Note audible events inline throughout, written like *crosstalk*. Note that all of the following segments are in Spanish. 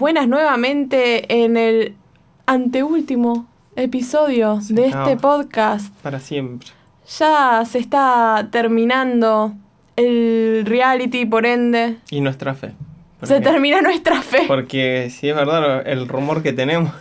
buenas nuevamente en el anteúltimo episodio Se de este podcast. Para siempre. Ya se está terminando el reality, por ende, Y nuestra fe. se termina nuestra fe. Porque si es verdad el rumor que tenemos.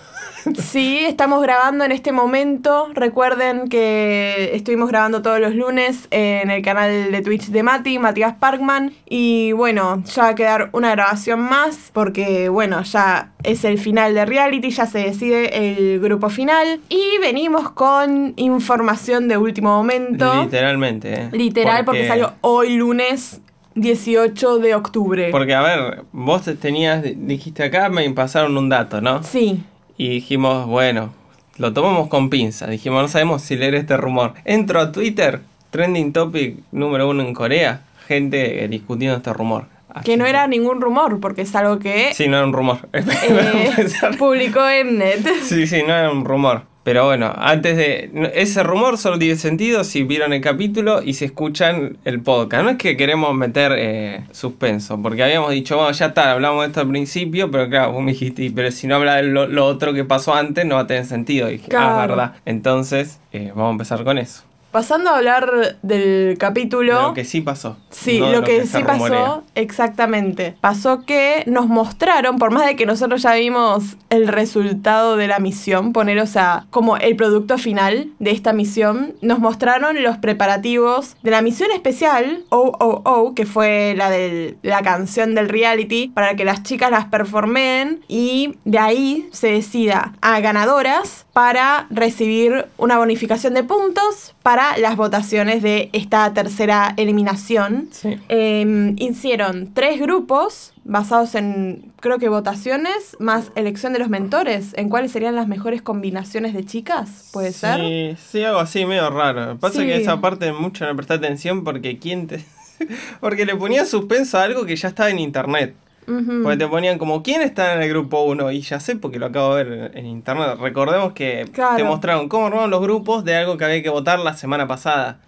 *laughs* Sí, estamos grabando en este momento. Recuerden que estuvimos grabando todos los lunes en el canal de Twitch de Mati, Matías Parkman. Y bueno, ya va a quedar una grabación más porque bueno, ya es el final de reality, ya se decide el grupo final. Y venimos con información de último momento. Literalmente, ¿eh? Literal, porque salió hoy lunes 18 de octubre. Porque, a ver, vos te tenías, dijiste acá, me pasaron un dato, ¿no? Sí. Y dijimos, bueno, lo tomamos con pinza. Dijimos, no sabemos si leer este rumor. Entro a Twitter, trending topic número uno en Corea, gente discutiendo este rumor. Así Que no era ningún rumor, porque es algo que Sí, no era un rumor. *laughs* eh, publicó Mnet. Sí, sí, no era un rumor. Pero bueno, antes de. Ese rumor solo tiene sentido si vieron el capítulo y si escuchan el podcast. No es que queremos meter eh, suspenso, porque habíamos dicho, bueno, ya está, hablamos de esto al principio, pero claro, vos me dijiste, "Y, pero si no habla de lo, lo otro que pasó antes, no va a tener sentido. Y dije, ah, Claro. verdad. Entonces, eh, vamos a empezar con eso. Pasando a hablar del capítulo. De lo que sí pasó. Sí, no lo, que, sí pasó, exactamente. Pasó que nos mostraron, por más de que nosotros ya vimos el resultado de la misión, poner, o sea, como el producto final de esta misión, nos mostraron los preparativos de la misión especial, OOO, que fue la de la canción del reality, para que las chicas las performen y de ahí se decida a ganadoras para recibir una bonificación de puntos para las votaciones de esta tercera eliminación. Sí. Eh, hicieron tres grupos basados en, creo que votaciones, más elección de los mentores, en cuáles serían las mejores combinaciones de chicas, ¿puede ser? Sí, sí, algo así medio raro. Pasa Sí. que esa parte mucho no presté atención porque quién te. *laughs* porque le ponía suspenso a algo que ya estaba en internet. Porque te ponían como, ¿quién está en el grupo 1? Y ya sé porque lo acabo de ver en, internet. Recordemos que Claro. te mostraron cómo armaron los grupos de algo que había que votar la semana pasada.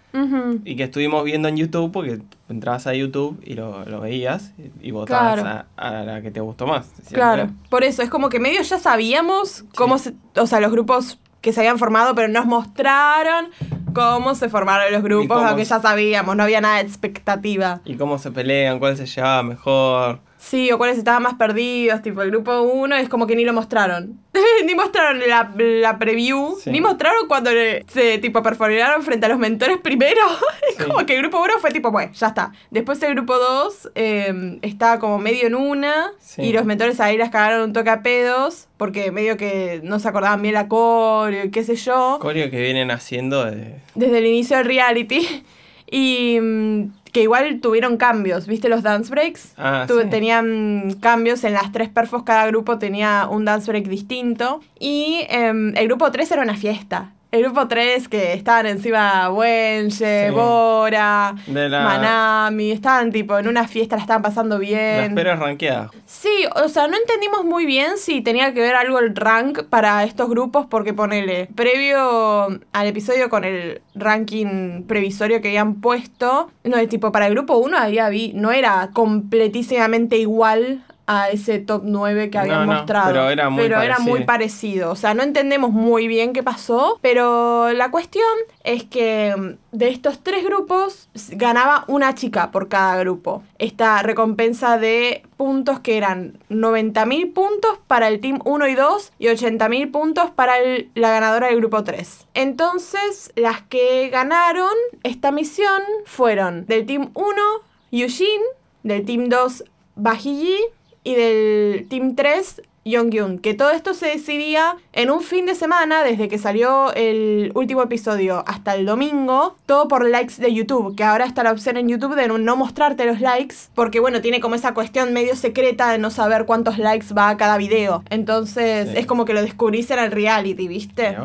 Y que estuvimos viendo en YouTube porque entrabas a YouTube y lo, lo veías y, votabas Claro. a, a la que te gustó más. Claro, por eso es como que medio ya sabíamos cómo se, o sea, los grupos que se habían formado, pero nos mostraron cómo se formaron los grupos, aunque ya sabíamos, no había nada de expectativa. Y cómo se pelean, cuál se llevaba mejor. Sí, o cuáles estaban más perdidos, tipo el grupo 1 es como que ni lo mostraron. *laughs* ni mostraron la, la preview, Sí. ni mostraron cuando le- se tipo perforaron frente a los mentores primero. *laughs* es Sí. como que el grupo 1 fue tipo, bueno, ya está. Después el grupo 2 eh, estaba como medio en una Sí. y los mentores ahí las cagaron un toque a pedos porque medio que no se acordaban bien la coreo y qué sé yo Coreo que vienen haciendo de... desde el inicio del reality. *laughs* Y mm, que igual tuvieron cambios, ¿viste los dance breaks? Ah, Tu- sí. Tenían cambios en las tres perfos, cada grupo tenía un dance break distinto. Y em, el grupo 3 era una fiesta. El grupo 3 que estaban encima Wenche, Sí. Bora, la- Manami, estaban tipo en una fiesta, la estaban pasando Las bien. peras ranqueadas. Sí, o sea, no entendimos muy bien si tenía que ver algo el rank para estos grupos, porque ponele, previo al episodio con el ranking previsorio que habían puesto, no, es tipo, para el grupo 1 había vi, no era completísimamente igual a ese top 9 que habían No, no, mostrado. pero era muy Pero era muy parecido. O sea, no entendemos muy bien qué pasó, pero la cuestión es que mm, de estos tres grupos ganaba una chica por cada grupo. Esta recompensa de puntos que eran 90.000 puntos para el team 1 y 2 y 80.000 puntos para el- la ganadora del grupo 3. Entonces, las que ganaron esta misión fueron del team 1, Eugene, del team 2, Bahiji y del Team 3, Yongyun. Que todo esto se decidía en un fin de semana, desde que salió el último episodio hasta el domingo, todo por likes de YouTube. Que ahora está la opción en YouTube de no- mostrarte los likes, porque bueno, tiene como esa cuestión medio secreta de no saber cuántos likes va a cada video. Entonces Sí. es como que lo descubrís en el reality, ¿viste?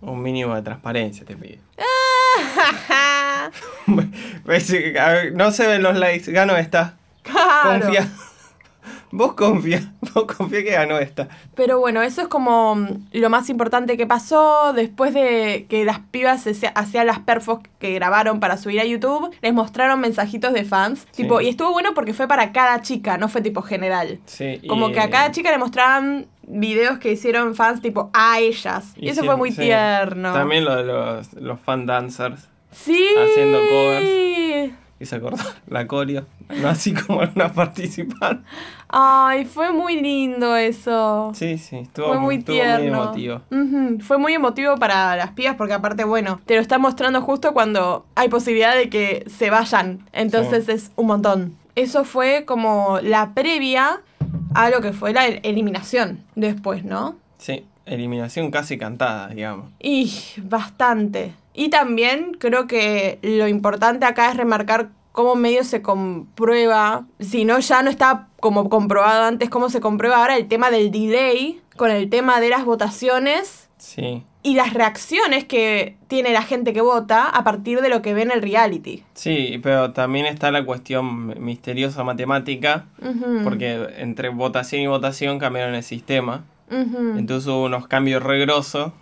Un- mínimo de transparencia te pide. *laughs* *laughs* No se ven los likes, gano esta. claro. Confía. Vos confía, *laughs* vos confía que ganó esta. Pero bueno, eso es como mm, lo más importante que pasó después de que las pibas hacían las perfos que grabaron para subir a YouTube, les mostraron mensajitos de fans, Sí. tipo, y estuvo bueno porque fue para cada chica, no fue tipo general. Sí, Como y- que a cada chica le mostraban videos que hicieron fans tipo a ellas. Y, eso fue muy tierno. También lo de los, los fan dancers. Sí. haciendo covers. Y se acordó *laughs* la coreo. No así como una participante. Ay, fue muy lindo eso. Sí, sí, estuvo, Fue muy estuvo tierno. emotivo. Ujú, Fue muy emotivo para las pibas porque aparte, bueno, te lo está mostrando justo cuando hay posibilidad de que se vayan. Entonces Sí. es un montón. Eso fue como la previa a lo que fue la el- eliminación después, ¿no? Sí, eliminación casi cantada, digamos. Y bastante. Y también creo que lo importante acá es remarcar cómo medio se comprueba, si no ya no está como comprobado antes, cómo se comprueba ahora el tema del delay con el tema de las votaciones Sí. y las reacciones que tiene la gente que vota a partir de lo que ve en el reality. Sí, pero también está la cuestión misteriosa matemática, porque entre votación y votación cambiaron el sistema. Entonces hubo unos cambios regrosos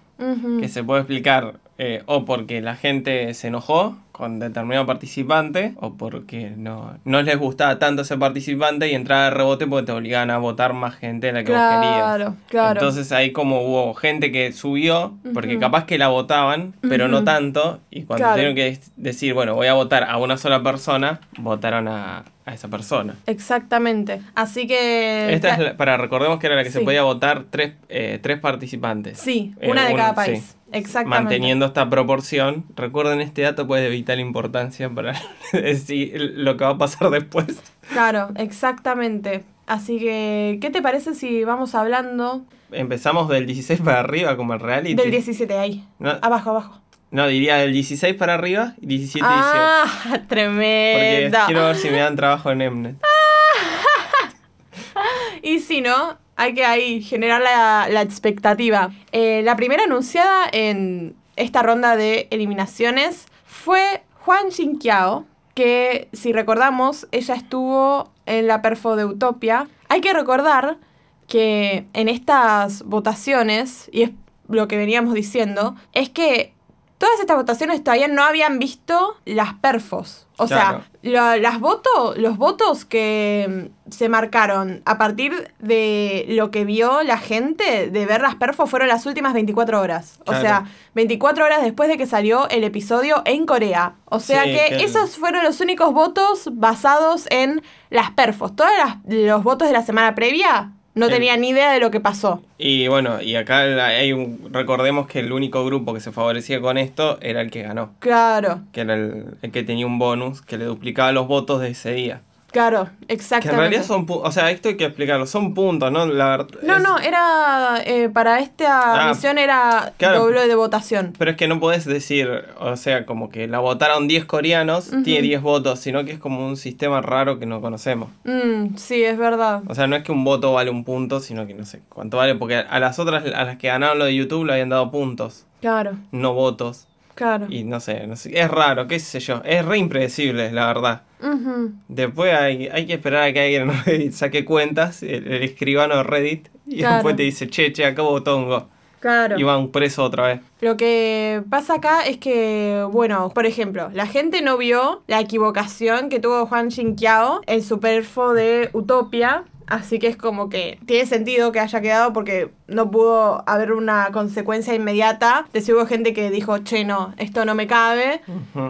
que se puede explicar eh, o porque la gente se enojó con determinado participante o porque no, no les gustaba tanto ese participante y entraba de rebote porque te obligaban a votar más gente de la que vos querías. Claro, claro. Entonces ahí como hubo gente que subió, porque capaz que la votaban, pero no tanto, y cuando Claro. tuvieron que decir, bueno, voy a votar a una sola persona, votaron a, a esa persona. Exactamente. Así que... Esta es la- para recordemos que era la que se podía votar tres, eh, tres participantes. Sí, Eh, una de un- cada sí. país. Exactamente. Manteniendo esta proporción. Recuerden este dato, pues de vital importancia para *laughs* decir lo que va a pasar después. Claro, exactamente. Así que, ¿qué te parece si vamos hablando Empezamos del 16 para arriba como el reality. del 17 ahí? No, Abajo, abajo. No, diría del 16 para arriba y 17 y 18. Ah, *laughs* Porque tremendo. quiero ver si me dan trabajo en Mnet. *laughs* Y si no, hay que ahí generar la, la expectativa. Eh, la primera anunciada en esta ronda de eliminaciones fue Juan Jinkiao, que si recordamos, ella estuvo en la perfo de Utopia. Hay que recordar que en estas votaciones, y es lo que veníamos diciendo, es que todas estas votaciones todavía no habían visto las perfos. O Claro. sea, lo- las voto, los votos que mm, se marcaron a partir de lo que vio la gente de ver las perfos fueron las últimas 24 horas. O sea, 24 horas después de que salió el episodio en Corea. O sea Sí, que, esos fueron los únicos votos basados en las perfos. Todos las- los votos de la semana previa no El- tenían ni idea de lo que pasó. Y bueno, y acá hay un, recordemos que el único grupo que se favorecía con esto era el que ganó. Claro, Que era el, el que tenía un bonus que le duplicaba los votos de ese día. Claro, Que exactamente. en realidad son pu- o sea, esto hay que explicarlo, son puntos, ¿no? La No, es- no, era eh, para esta Ah, misión era claro. doble de votación. Pero es que no podés decir, o sea, como que la votaron 10 coreanos, tiene 10 votos, sino que es como un sistema raro que no conocemos. Mm, sí, es verdad. O sea, no es que un voto vale un punto, sino que no sé cuánto vale, porque a las otras, a las que ganaron lo de YouTube, le habían dado puntos, Claro, no votos. Claro. Y no sé, no sé, es raro, qué sé yo, es re impredecible, la verdad. Después hay, hay que esperar a que alguien en Reddit saque cuentas, el, el escribano de Reddit, y Claro. después te dice, che, che, acá Tongo. Claro. Y van preso otra vez. Lo que pasa acá es que, bueno, por ejemplo, la gente no vio la equivocación que tuvo Juan Jinkiao en su perfo de Utopia. Así que es como que tiene sentido que haya quedado porque no pudo haber una consecuencia inmediata de si hubo gente que dijo, che, no, esto no me cabe.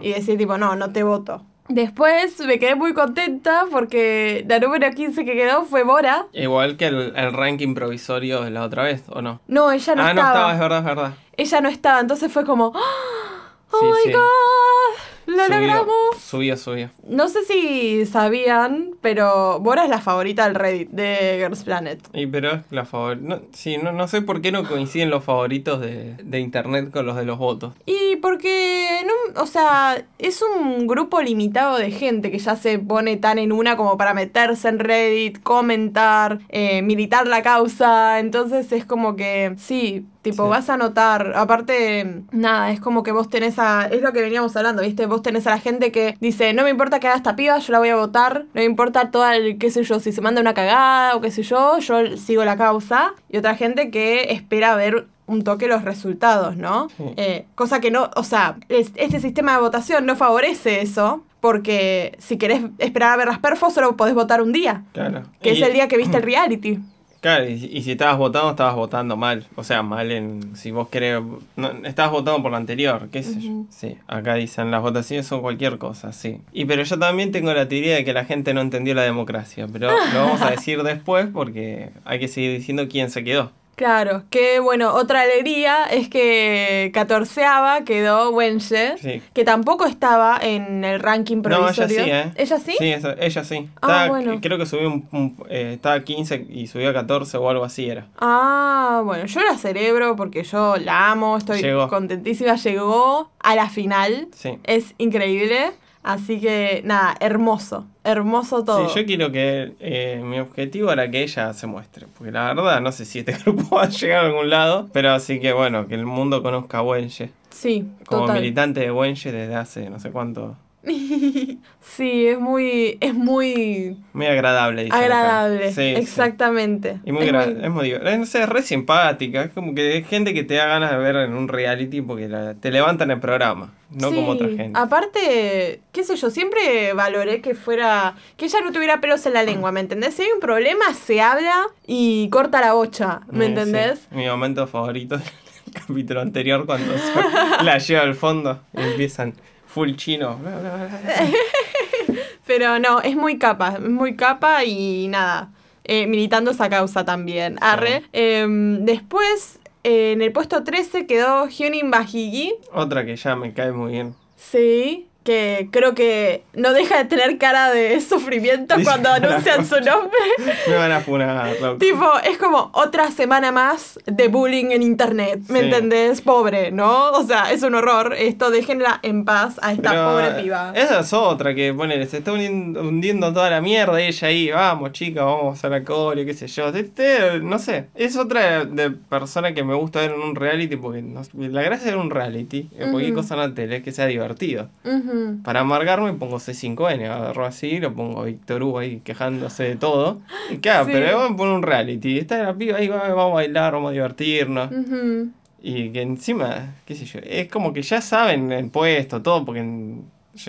Y decir tipo, no, no te voto. Después me quedé muy contenta porque la número 15 que quedó fue Bora. Igual que el, el ranking provisorio de la otra vez, ¿o no? No, ella no ah, no estaba. estaba, es verdad, es verdad. Ella no estaba, entonces fue como, ¡Oh Sí, my sí. god! ¡Lo Subió, logramos! Subió, subió. No sé si sabían, pero Bora es la favorita del Reddit de Girls Planet. Y pero es la favorita. No, sí, no, no sé por qué no coinciden los favoritos de, de internet con los de los votos. Y porque, no, o sea, es un grupo limitado de gente que ya se pone tan en una como para meterse en Reddit, comentar, eh, militar la causa. Entonces es como que, sí, tipo, Sí. vas a notar. Aparte, nada, es como que vos tenés a. Es lo que veníamos hablando, ¿viste? Vos tenés a la gente que dice, no me importa que haga esta piba, yo la voy a votar, no me importa toda el, qué sé yo, si se manda una cagada o qué sé yo, yo sigo la causa. Y otra gente que espera ver un toque los resultados, ¿no? Sí. Eh, cosa que no, o sea, es- este sistema de votación no favorece eso, porque si querés esperar a ver las perfos, solo podés votar un día, Claro. que es Y- el día que viste *clears throat* el reality. Claro, y, y si estabas votando, estabas votando mal. O sea, mal en. Si vos querés. No, estabas votando por lo anterior, qué sé yo. Ujú. Sí, acá dicen las votaciones son cualquier cosa, sí. Y pero yo también tengo la teoría de que la gente no entendió la democracia. Pero lo vamos a *laughs* decir después porque hay que seguir diciendo quién se quedó. Claro, que bueno, otra alegría es que catorceava quedó Wenche, Sí. que tampoco estaba en el ranking No, ella provisorio. sí, ¿eh? ¿Ella sí? Sí, esa- ella sí. Ah, Estaba- bueno. Creo que subió un, un- eh, estaba a 15 y subió a 14 o algo así era. Ah, bueno, yo la celebro porque yo la amo, estoy Llegó. contentísima, llegó a la final, Sí. es increíble, así que nada, hermoso, hermoso todo. Sí, yo quiero que eh, mi objetivo era que ella se muestre, porque la verdad no sé si este *laughs* grupo va a llegar a algún lado, pero así que bueno, que el mundo conozca a Wenche, Sí, como total. militante de Wenche desde hace no sé cuánto, *laughs* sí, es muy, es muy muy agradable. agradable, Sí, sí. exactamente. Y muy, Es muy- es muy no sé, es re simpática, es como que es gente que te da ganas de ver en un reality porque la- te levantan el programa, no como otra gente. Aparte, qué sé yo, siempre valoré que fuera. que ella no tuviera pelos en la *clears throat* lengua, ¿me entendés? Si hay un problema, se habla y corta la bocha, ¿me Eh, entendés? Mi momento favorito del *laughs* capítulo anterior cuando *laughs* la lleva al fondo y empiezan full chino. *laughs* Pero no, es muy capa, es muy capa y nada. eh, militando esa causa también. Arre. Em, después, eh, en el puesto 13 quedó Hyunin Bajigi. Otra que ya me cae muy bien. Sí. Que creo que no deja de tener cara de *laughs* sufrimiento cuando *laughs* anuncian su nombre. *laughs* Me van a funar, loco. Tipo, es como otra semana más de bullying en internet, ¿me Sí. entendés? Pobre, ¿no? O sea, es un horror. Esto déjenla en paz a esta Pero, pobre piba. Esa es otra que pone, se está hundiendo, hundiendo toda la mierda ella ahí, vamos chicas, vamos a la coreo, qué sé yo. Este, no sé, es otra de persona que me gusta ver en un reality porque no- la gracia de un reality, cualquier Ujú. cosa en la tele, es que sea divertido. Ujú. Para amargarme pongo C5N, agarro así, lo pongo a Víctor Hugo ahí quejándose de todo. Y claro, Sí. pero vamos a poner un reality. Está la piba ahí, va- vamos a bailar, vamos a divertirnos. Y que encima, qué sé yo, es como que ya saben el puesto, todo, porque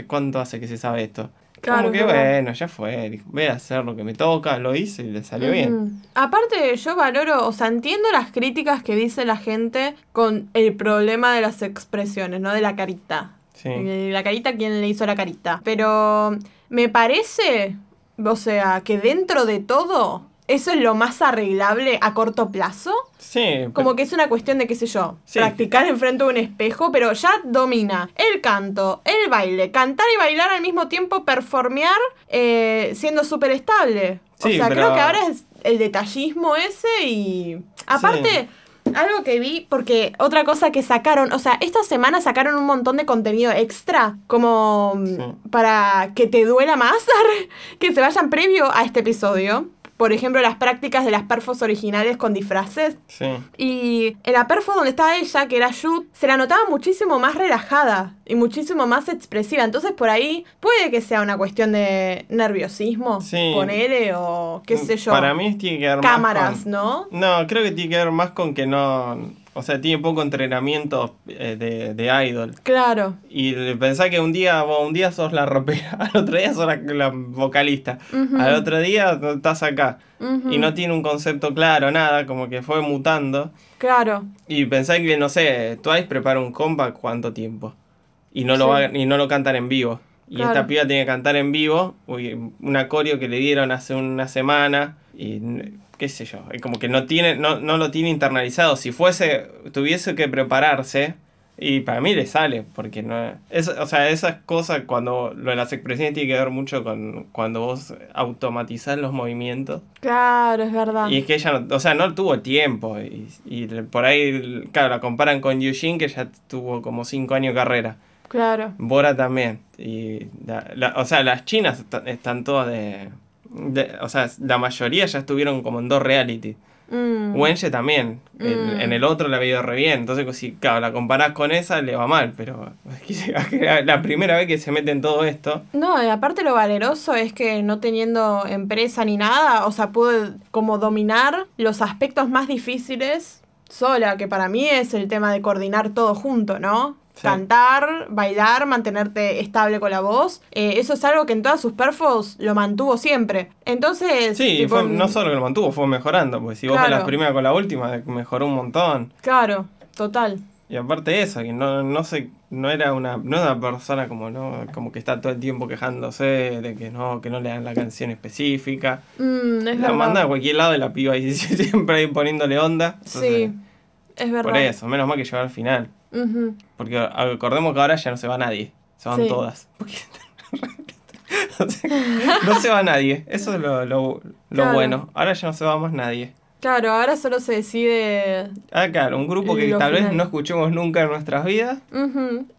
¿cuánto hace que se sabe esto? Claro, como que bueno, ya fue, voy a hacer lo que me toca, lo hice y le salió bien. Aparte, yo valoro, o sea, entiendo las críticas que dice la gente con el problema de las expresiones, ¿no? De la carita. Sí. Eh, La carita, ¿quién le hizo la carita? Pero me parece, o sea, que dentro de todo, eso es lo más arreglable a corto plazo. Sí, Como que es una cuestión de, qué sé yo, Sí. practicar enfrente de un espejo, pero ya domina el canto, el baile, cantar y bailar al mismo tiempo, performear eh, siendo súper estable. o Sí, sea, pero- creo que ahora es el detallismo ese y... Aparte... Algo que vi, porque otra cosa que sacaron, o sea, esta semana sacaron un montón de contenido extra, como mm, Sí. para que te duela más, *laughs* que se vayan previo a este episodio. Por ejemplo, las prácticas de las perfos originales con disfraces. sí. Y en la perfo donde estaba ella, que era Yut, se la notaba muchísimo más relajada y muchísimo más expresiva. Entonces por ahí puede que sea una cuestión de nerviosismo, Sí. ponele, o qué sé yo. Para mí tiene que ver más cámaras, con- ¿no? No, creo que tiene que ver más con que no... O sea, tiene poco entrenamiento eh, de, de idol. Claro. Y pensá que un día, vos un día sos la rapera, *laughs* al otro día sos la, la vocalista, al otro día estás acá. Y no tiene un concepto claro, nada, como que fue mutando. Claro. Y pensá que, no sé, Twice prepara un comeback cuánto tiempo. Y no, lo, va- y no lo cantan en vivo. Y Claro. esta piba tiene que cantar en vivo, uy, una coreo que le dieron hace una semana. Y qué sé yo, como que no, tiene, no, no lo tiene internalizado. Si fuese, tuviese que prepararse, y para mí le sale, porque no es, o sea, esas cosas cuando lo de las expresiones tiene que ver mucho con cuando vos automatizás los movimientos. Claro, es verdad. Y es que ella, no, o sea, no tuvo tiempo. Y, y por ahí, claro, la comparan con Eugene, que ya tuvo como 5 años de carrera. Claro. Bora también. Y la- la- o sea, las chinas est- están todas de, de- O sea, la mayoría ya estuvieron como en dos reality. Mm. Wenche también. El- Mm. en el otro le había ido re bien. Entonces, pues, si claro, la comparás con esa, le va mal. Pero es que *laughs* la- la primera vez que se mete en todo esto. No, y aparte lo valeroso es que no teniendo empresa ni nada, o sea, pude como dominar los aspectos más difíciles sola, que para mí es el tema de coordinar todo junto, ¿no? Sí. Cantar, bailar, mantenerte estable con la voz. Eh, eso es algo que en todas sus perfos lo mantuvo siempre. Entonces, Sí, tipo, fue- no solo que lo mantuvo, fue mejorando. Porque si vos ves la primera con la última, mejoró un montón. Claro, total. Y aparte de eso, que no, no sé, no era una, no era una persona como no, como que está todo el tiempo quejándose de que no, que no le dan la canción específica. Mm, es la verdad. manda a cualquier lado y la piba ahí *laughs* siempre ahí poniéndole onda. Sí, es verdad. Por eso, menos mal que llegó al final. Porque acordemos que ahora ya no se va nadie. Se van Sí. todas. *laughs* Porque- *laughs* O sea, no se va nadie. Eso es lo, lo, lo Claro. bueno. Ahora ya no se va más nadie. Claro, ahora solo se decide... Ah, claro, un grupo que tal vez no escuchemos nunca en nuestras vidas.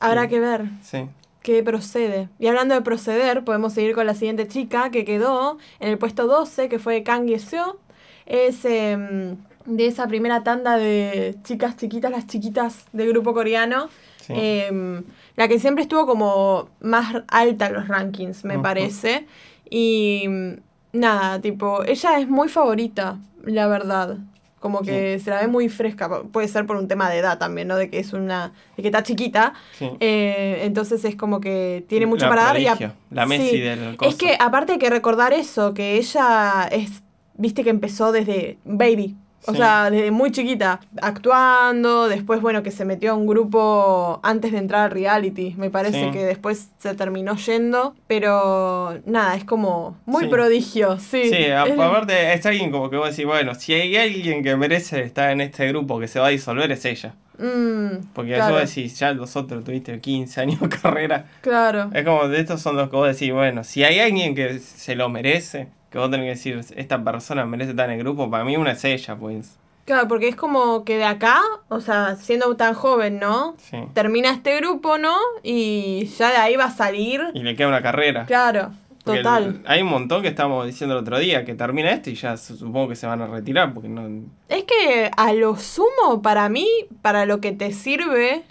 Habrá que ver. Sí. que procede. Y hablando de proceder, podemos seguir con la siguiente chica que quedó en el puesto 12, que fue Kang Seo. Es em, de esa primera tanda de chicas chiquitas, las chiquitas del grupo coreano. Sí. Em, la que siempre estuvo como más alta en los rankings, me parece. Y mm, nada, tipo, ella es muy favorita, la verdad. Como que se la ve muy fresca. Puede ser por un tema de edad también, ¿no? De que es una. de que está chiquita. sí. Eh, entonces es como que tiene mucho La para dar. Y a- prodigio, la Messi Sí. del Es coso. que aparte hay que recordar eso, que ella es, viste que empezó desde baby. O Sí. sea, desde muy chiquita, actuando, después, bueno, que se metió a un grupo antes de entrar al reality. Me parece Sí. que después se terminó yendo, pero nada, es como muy Sí. prodigio, sí. Sí, aparte es alguien como que vos decís, bueno, si hay alguien que merece estar en este grupo que se va a disolver es ella. Mm, Porque claro, vos decís, ya los otros tuviste 15 años de *laughs* carrera. Claro. Es como de estos son los que vos decís, bueno, si hay alguien que se lo merece, que vos tenés que decir, esta persona merece estar en el grupo, para mí una es ella, pues. Claro, porque es como que de acá, o sea, siendo tan joven, ¿no? Sí. termina este grupo, ¿no? Y ya de ahí va a salir. Y le queda una carrera. Claro, Porque total. el- hay un montón que estábamos diciendo el otro día, que termina este y ya su- supongo que se van a retirar, porque no... Es que a lo sumo, para mí, para lo que te sirve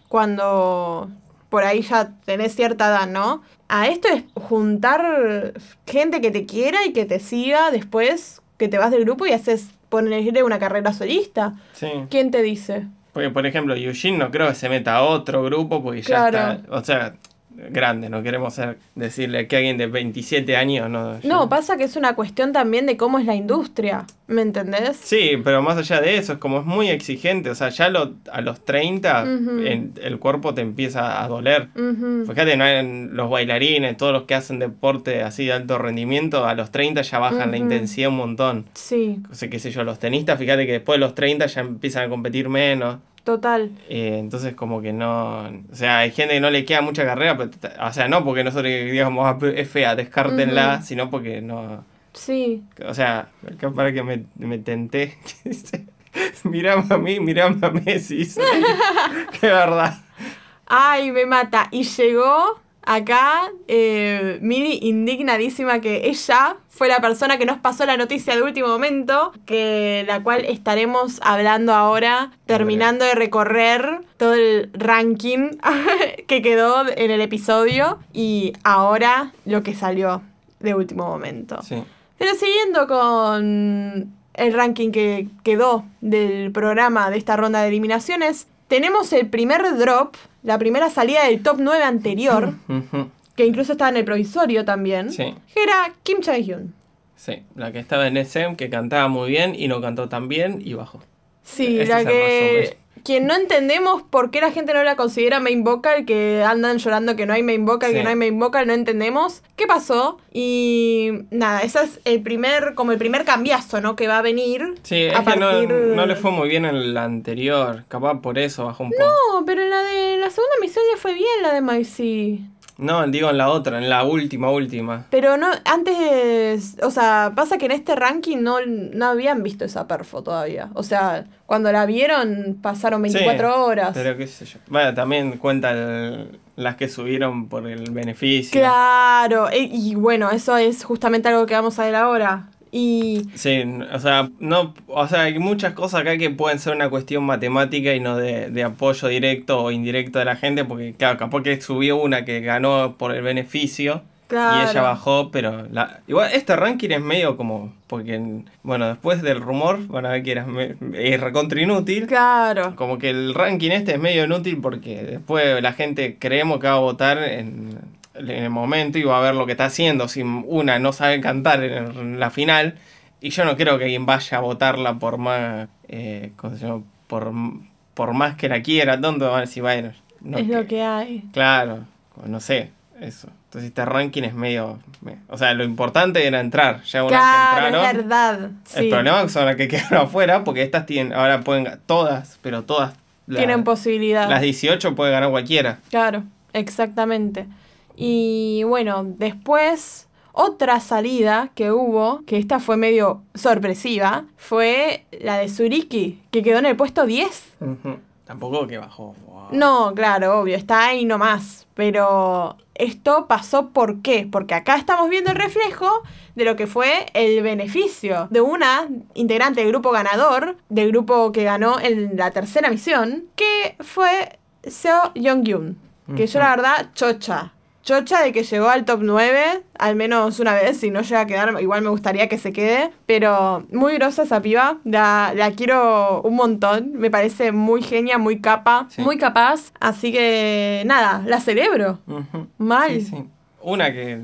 cuando por ahí ya tenés cierta edad, ¿no? A esto es juntar gente que te quiera y que te siga después que te vas del grupo y haces ponerle una carrera solista. Sí. ¿Quién te dice? Porque, por ejemplo, Eugene no creo que se meta a otro grupo porque Claro. ya está. O sea, grande, no queremos ser, decirle que alguien de 27 años no. No, pasa que es una cuestión también de cómo es la industria, ¿me entendés? Sí, pero más allá de eso, es como es muy exigente. O sea, ya lo- a los 30 Ujú. en- el cuerpo te empieza a doler. Ujú. Fíjate, no hay- los bailarines, todos los que hacen deporte así de alto rendimiento, a los 30 ya bajan la intensidad un montón. Sí, O sea, qué sé yo, los tenistas, fíjate que después de los 30 ya empiezan a competir menos. Total. Eh, entonces como que no... O sea, hay gente que no le queda mucha carrera, pero, o sea, no porque nosotros digamos, "Ah, es fea, descártenla, sino porque no... Sí. O sea, acá para que me, me tenté. *laughs* mirame a mí, mirame a Messi. *laughs* Qué verdad. Ay, me mata. Y llegó acá eh, indignadísima que ella fue la persona que nos pasó la noticia de último momento, que la cual estaremos hablando ahora, terminando de recorrer todo el ranking *laughs* que quedó en el episodio y ahora lo que salió de último momento. Sí. Pero siguiendo con el ranking que quedó del programa de esta ronda de eliminaciones, tenemos el primer drop, la primera salida del top 9 anterior, *laughs* que incluso estaba en el provisorio también, Sí. que era Kim Chae-hyun. Sí, la que estaba en SM, que cantaba muy bien y no cantó tan bien y bajó. Sí, Ese la el que... no entendemos por qué la gente no la considera main vocal, que andan llorando que no hay main vocal, que no hay main vocal, no entendemos qué pasó. Y nada, ese es el primer, como el primer cambiazo, ¿no? Que va a venir. Sí, es a que no, partir- no le fue muy bien en la anterior. Capaz por eso bajó un poco. No, pero en la de la segunda misión le fue bien la de Maisy. No, digo en la otra, en la última, última. Pero no, antes, o sea, pasa que en este ranking no, no habían visto esa perfo todavía. O sea, cuando la vieron pasaron 24 Sí, horas. Pero qué sé yo. Bueno, también cuenta el- las que subieron por el beneficio. Claro, e- y, bueno, eso es justamente algo que vamos a ver ahora. Y Sí, o sea, no, o sea, hay muchas cosas acá que pueden ser una cuestión matemática y no de, de apoyo directo o indirecto de la gente, porque claro, capaz que subió una que ganó por el beneficio claro. y ella bajó, pero la, igual este ranking es medio como, porque bueno, después del rumor van a ver que era me- es recontra inútil. Claro. Como que el ranking este es medio inútil porque después la gente creemos que va a votar en, en el momento y va a ver lo que está haciendo. Si una no sabe cantar en la final, y yo no creo que alguien vaya a votarla por más, eh. Por, por más que la quiera, tonto, van a decir, bueno, no es que- lo que hay. Claro, no sé, eso. Entonces este ranking es medio... me- O sea, lo importante era entrar. Ya una Claro, que es verdad. el Sí. problema son las que quedaron *laughs* afuera porque estas tienen, ahora pueden, todas, pero todas. la- Tienen posibilidad. Las 18 puede ganar cualquiera. Claro, exactamente. Y bueno, después otra salida que hubo, que esta fue medio sorpresiva, fue la de Suriki, que quedó en el puesto 10. Tampoco que bajó. wow. No, claro, obvio, está ahí nomás. Pero esto pasó ¿por qué? Porque acá estamos viendo el reflejo de lo que fue el beneficio de una integrante del grupo ganador, del grupo que ganó en la tercera misión, que fue Seo Young-gyun. Que yo la verdad, chocha. Chocha de que llegó al top 9, al menos una vez, si no llega a quedar, igual me gustaría que se quede. Pero muy grosa esa piba, la, la quiero un montón, me parece muy genia, muy capa, Sí. muy capaz. Así que nada, la celebro. Mal. Sí, sí. Una que.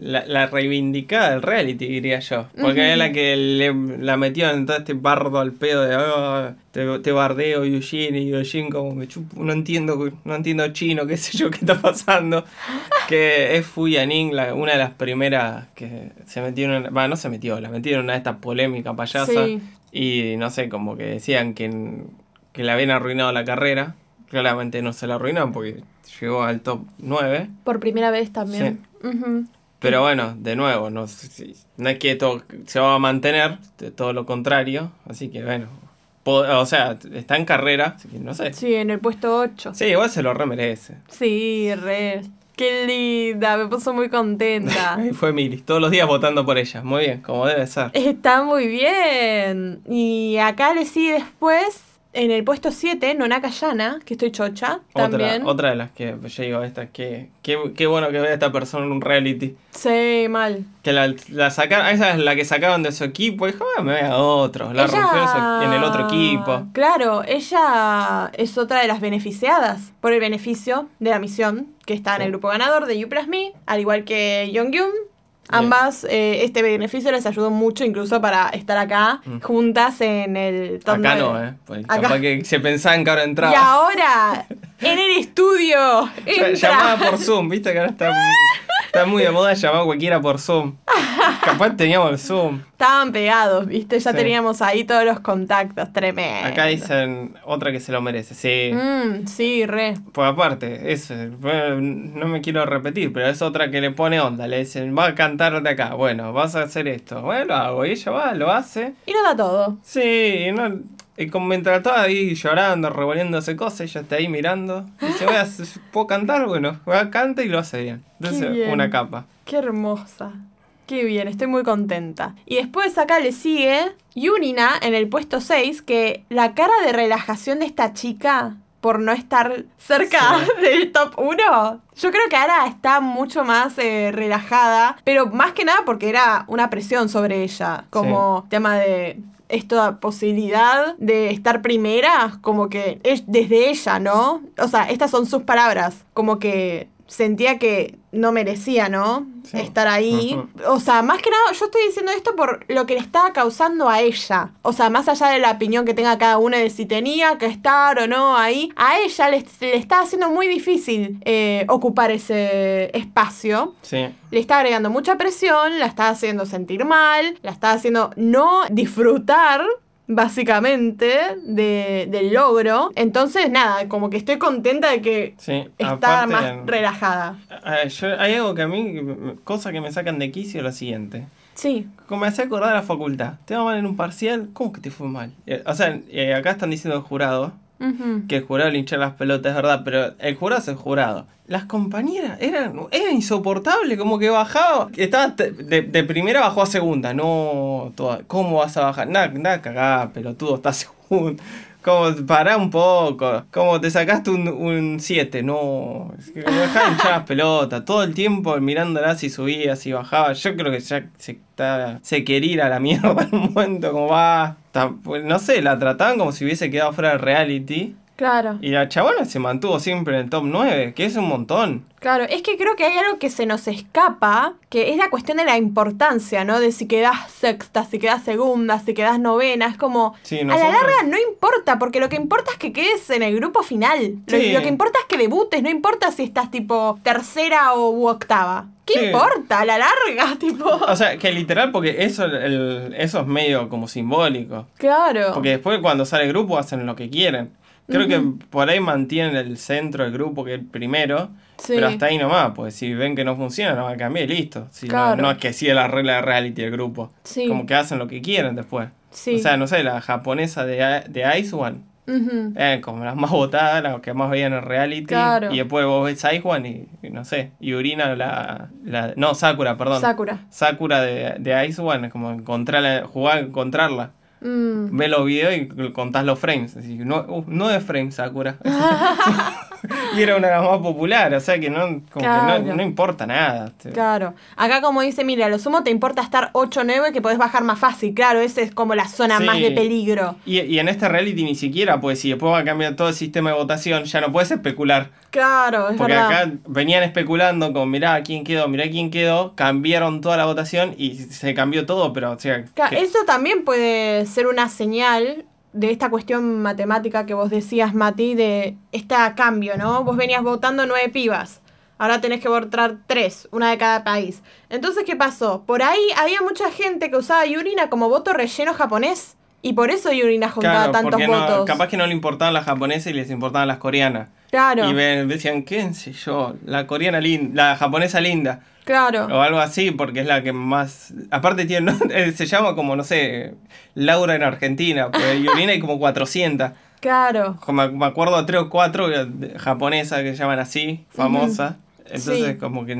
La, la reivindicada del reality, diría yo. Porque es la que le, la metió en todo este bardo al pedo de. "Ah, te, te bardeo, Eugene, y Eugene, como me chupo. No entiendo, no entiendo chino, qué sé yo, qué está pasando. *laughs* que es Fu Yaning, la, una de las primeras que se una- Va, no se metió, la metieron en una de estas polémicas payasa. Sí. Y no sé, como que decían que, que le habían arruinado la carrera. Claramente no se la arruinaron porque llegó al top 9. Por primera vez también. Ujú. Pero bueno, de nuevo, no, sé si- no es que todo se va a mantener, todo lo contrario. Así que bueno, o sea, está en carrera, así que no sé. Sí, en el puesto 8. Sí, igual se lo remerece. Sí, re. Qué linda, me puso muy contenta. *laughs* Ahí fue Miri, todos los días votando por ella. Muy bien, como debe ser. Está muy bien. Y acá le sigue después, en el puesto 7, Nonaka Yana, que estoy chocha también. Otra, otra de las que yo digo, esta, que, qué, qué bueno que vea a esta persona en un reality. Sí, mal. Que la, la sacaron, esa es la que sacaron de su equipo. Y dijo, ah, me voy a otro. La Ella- rompió en, el otro equipo. Claro, ella es otra de las beneficiadas por el beneficio de la misión que está en Sí. el grupo ganador de You Plus Me, al igual que Young Bien. Ambas, eh, este beneficio les ayudó mucho incluso para estar acá Mm. juntas en el top Acá 9. no, ¿eh? Pues Acá. capaz que se pensaban que ahora entraba. Y ahora, en el estudio, *laughs* entra. Llamada por Zoom, viste que ahora está, *laughs* está muy de moda llamar a cualquiera por Zoom. *laughs* Capaz teníamos el Zoom. Estaban pegados, ¿viste? Ya Sí. teníamos ahí todos los contactos, tremendo. Acá dicen otra que se lo merece, sí. Mm, sí, re. Pues aparte, es, no me quiero repetir, pero es otra que le pone onda. Le dicen, va a cantar de acá. Bueno, vas a hacer esto. Bueno, lo hago. Y ella va, lo hace. Y no da todo. Sí, y no, y como mientras estaba ahí llorando, revolviéndose cosas, ella está ahí mirando. Dice, voy a, *laughs* ¿puedo cantar? Bueno, canta y lo hace bien. Entonces, bien. una capa. Qué hermosa. Qué bien, estoy muy contenta. Y después acá le sigue Yunina en el puesto 6, que la cara de relajación de esta chica por no estar cerca *laughs* del top 1. Yo creo que ahora está mucho más eh, relajada, pero más que nada porque era una presión sobre ella, como tema de esta posibilidad de estar primera, como que es desde ella, ¿no? O sea, estas son sus palabras, como que sentía que no merecía, ¿no? Sí. Estar ahí. O sea, más que nada, yo estoy diciendo esto por lo que le estaba causando a ella. O sea, más allá de la opinión que tenga cada una de si tenía que estar o no ahí, a ella le, le estaba haciendo muy difícil eh, ocupar ese espacio. Sí. Le está agregando mucha presión, la está haciendo sentir mal, la está haciendo no disfrutar básicamente de- del logro. Entonces, nada, como que estoy contenta de que Sí. está Aparte, más relajada. yo- hay algo que a mí, cosa que me sacan de quicio, lo siguiente. Sí, Como me hace acordar a la facultad. Te va mal en un parcial, ¿cómo que te fue mal? Eh, O sea, eh, acá están diciendo el jurado Que el jurado le las pelotas, es verdad, pero el jurado es el jurado. Las compañeras eran, eran insoportables, como que bajaba, estaba de, de primera bajó a segunda, no, toda- ¿cómo vas a bajar? Nada, nada cagá, pelotudo, está *laughs* segundo. Como, pará un poco, como te sacaste un 7, no, es que me dejaba hinchar las pelotas, todo el tiempo mirándola si subía, si bajaba, yo creo que ya se, está, se quería ir a la *laughs* mierda en un momento, como va, pues, no sé, la trataban como si hubiese quedado fuera del reality. Claro, Y la chabona se mantuvo siempre en el top 9, que es un montón. claro. Es que creo que hay algo que se nos escapa, que es la cuestión de la importancia, ¿no? De si quedás sexta, si quedás segunda, si quedás novena. Es como. Sí, A la nosotros- larga no importa, porque lo que importa es que quedes en el grupo final. Lo, Sí. lo que importa es que debutes, no importa si estás tipo tercera o u octava. ¿Qué Sí. importa? A la larga, *laughs* tipo. O sea, que literal, porque eso, el- eso es medio como simbólico. Claro. Porque después cuando sale el grupo hacen lo que quieren. Creo que por ahí mantienen el centro del grupo, que es el primero. Sí. Pero hasta ahí nomás, pues si ven que no funciona, no van a cambiar y listo. Si no- Claro. no, es que siga la regla de reality del grupo. Sí. Como que hacen lo que quieren después. Sí. O sea, no sé, la japonesa de, de Ice One. Eh, como las más votadas, las que más veían en reality. Claro. Y después vos ves a Ijuan y, y no sé. Y Urina la, la. No, Sakura, perdón. Sakura. Sakura de, de Ice One, es como encontrarla, jugar a encontrarla. Mm. Ve los videos y contás los frames. Así, no, uh, no es frames, Sakura. *laughs* *laughs* *laughs* y era una de las más populares, o sea que no, como que Claro. no, no importa nada. Claro. Acá como dice, mira, a lo sumo te importa estar 8 o 9 que podés bajar más fácil. Claro, esa es como la zona Sí. más de peligro. Y, y en este reality ni siquiera, pues si después va a cambiar todo el sistema de votación, ya no puedes especular. Claro, es Porque verdad. acá venían especulando con mirá quién quedó, mirá quién quedó, cambiaron toda la votación y se cambió todo, pero o sea, que- Eso también puede ser una señal de esta cuestión matemática que vos decías, Mati, de este cambio, ¿no? Vos venías votando nueve pibas. Ahora tenés que votar tres, una de cada país. Entonces, ¿qué pasó? Por ahí había mucha gente que usaba Yurina como voto relleno japonés. Y por eso Yurina juntaba claro, tantos porque no- votos. capaz que no le importaban las japonesas y les importaban las coreanas. Claro, Y ven- decían, ¿qué sé yo? La coreana linda, la japonesa linda. claro. O algo así, porque es la que más. Aparte, tiene, ¿no? *laughs* Eh, se llama como, no sé, Laura en Argentina, porque Yurina hay como 400. Claro. Como- Me acuerdo de tres o cuatro eh, japonesas que se llaman así, famosas. Entonces, Sí. como que.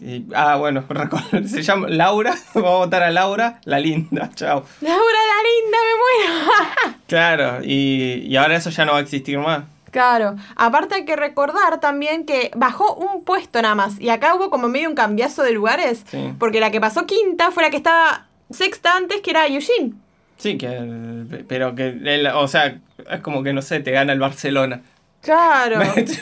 y- ah, bueno, *laughs* se llama Laura. *laughs* Vamos a votar a Laura, la linda, *laughs* chao. Laura la linda, me muero. Claro, y, y ahora eso ya no va a existir más. Claro, aparte hay que recordar también que bajó un puesto nada más y acá hubo como medio un cambiazo de lugares Sí. porque la que pasó quinta fue la que estaba sexta antes que era Eugene. Sí, que. Pero que. él- o sea, es como que no sé, te gana el Barcelona. Claro,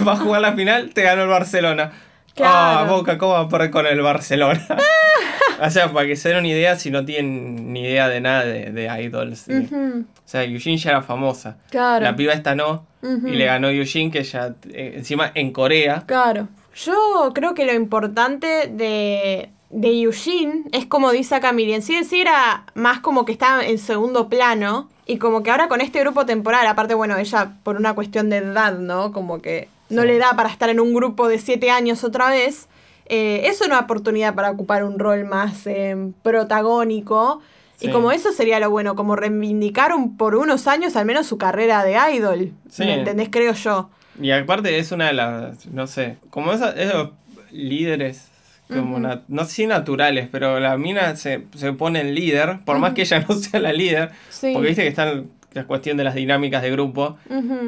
va a jugar la final, te ganó el Barcelona. Claro. Ah, Boca, ¿cómo va a perder con el Barcelona? *laughs* o sea, para que se den una idea, si no tienen ni idea de nada de, de idols. O sea, Eugene ya era famosa. claro, La piba esta no. Y le ganó Eugene, que ya, eh, encima en Corea. claro. Yo creo que lo importante de, de Eugene es como dice acá Miriam, sí, sí era más como que estaba en segundo plano y como que ahora con este grupo temporal, aparte bueno, ella por una cuestión de edad, ¿no? Como que no Sí. le da para estar en un grupo de siete años otra vez. eh, es una oportunidad para ocupar un rol más eh, protagónico. Y como eso sería lo bueno, como reivindicar un- por unos años al menos su carrera de idol. Sí. ¿Me entendés? Creo yo. Y aparte es una de las, no sé, como esos líderes, como no sé si naturales, pero la mina se, se pone en líder, por más que ella *laughs* no sea la líder, Sí. porque viste que está en la cuestión de las dinámicas de grupo,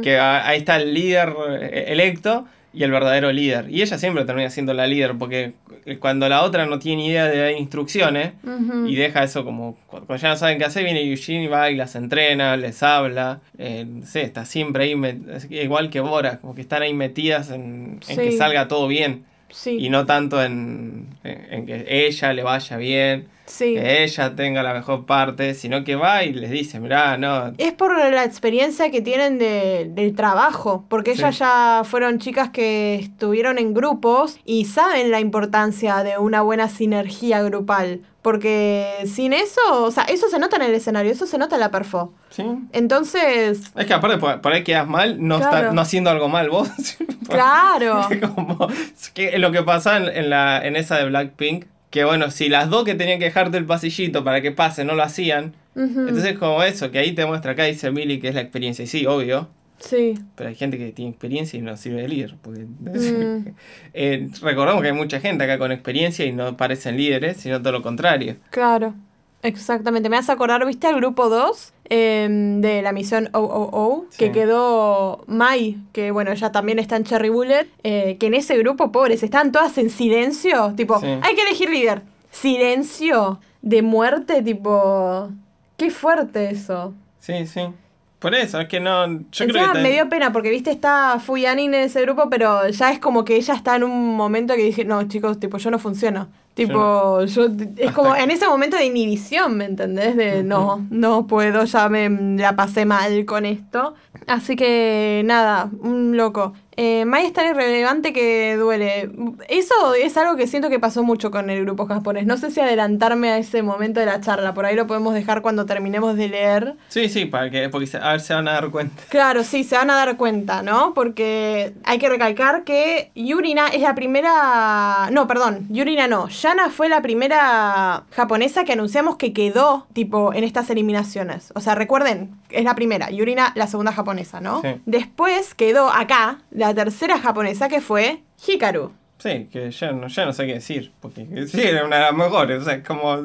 que ahí está el líder eh, electo y el verdadero líder. Y ella siempre termina siendo la líder, porque cuando la otra no tiene idea de dar instrucciones, y deja eso como cu- cuando ya no saben qué hacer, viene Eugene y va y las entrena, les habla, eh, no sé, está siempre ahí, igual que Bora, como que están ahí metidas en, en que salga todo bien Sí. y no tanto en, en- en que ella le vaya bien, sí. que ella tenga la mejor parte, sino que va y les dice, mirá, no, Es por la experiencia que tienen de, del trabajo, porque ellas Sí. ya fueron chicas que estuvieron en grupos y saben la importancia de una buena sinergia grupal, porque sin eso, o sea, eso se nota en el escenario, eso se nota en la perfo. sí. Entonces, Es que aparte por, por ahí quedas mal, no, está- Claro. no haciendo algo mal vos. *laughs* claro, *laughs* como es que lo que pasa en, en la, en esa de Blackpink, que bueno, si las dos que tenían que dejarte el pasillito para que pase no lo hacían, Ujú. entonces como eso, que ahí te muestra acá dice Millie que es la experiencia, y sí, obvio, Sí. Pero hay gente que tiene experiencia y no sirve de líder. Porque, Mm. *laughs* Eh, recordamos que hay mucha gente acá con experiencia y no parecen líderes, sino todo lo contrario. Claro, exactamente. Me hace acordar, ¿viste al grupo 2 em, de la misión OOO? Sí. Que quedó Mai, que bueno, ella también está en Cherry Bullet. eh, que en ese grupo, pobres, están todas en silencio. Tipo, Sí. hay que elegir líder. Silencio de muerte, tipo. Qué fuerte eso. Sí, sí. Por eso, es que no. Yo creo que. También- me dio pena porque, viste, está Fuyanin en ese grupo, pero ya es como que ella está en un momento que dije, no, chicos, tipo, yo no funciono. Tipo, yo, es Hasta como en ese momento de inhibición, ¿me entendés? De no, no puedo, ya me la pasé mal con esto. Así que nada, un loco. Eh, Mai es tan irrelevante que duele. Eso es algo que siento que pasó mucho con el grupo japonés. No sé si adelantarme a ese momento de la charla. Por ahí lo podemos dejar cuando terminemos de leer. Sí, sí, para que, porque se- a ver se van a dar cuenta. Claro, sí, se van a dar cuenta, ¿no? Porque hay que recalcar que Yurina es la primera... No, perdón, Yurina no. Yana fue la primera japonesa que anunciamos que quedó, tipo, en estas eliminaciones. O sea, recuerden, es la primera. Yurina, la segunda japonesa, ¿no? Sí. Después quedó acá la tercera japonesa que fue Hikaru. Sí, que ya no, ya no sé qué decir. Porque sí, era una de las mejores. O sea, como.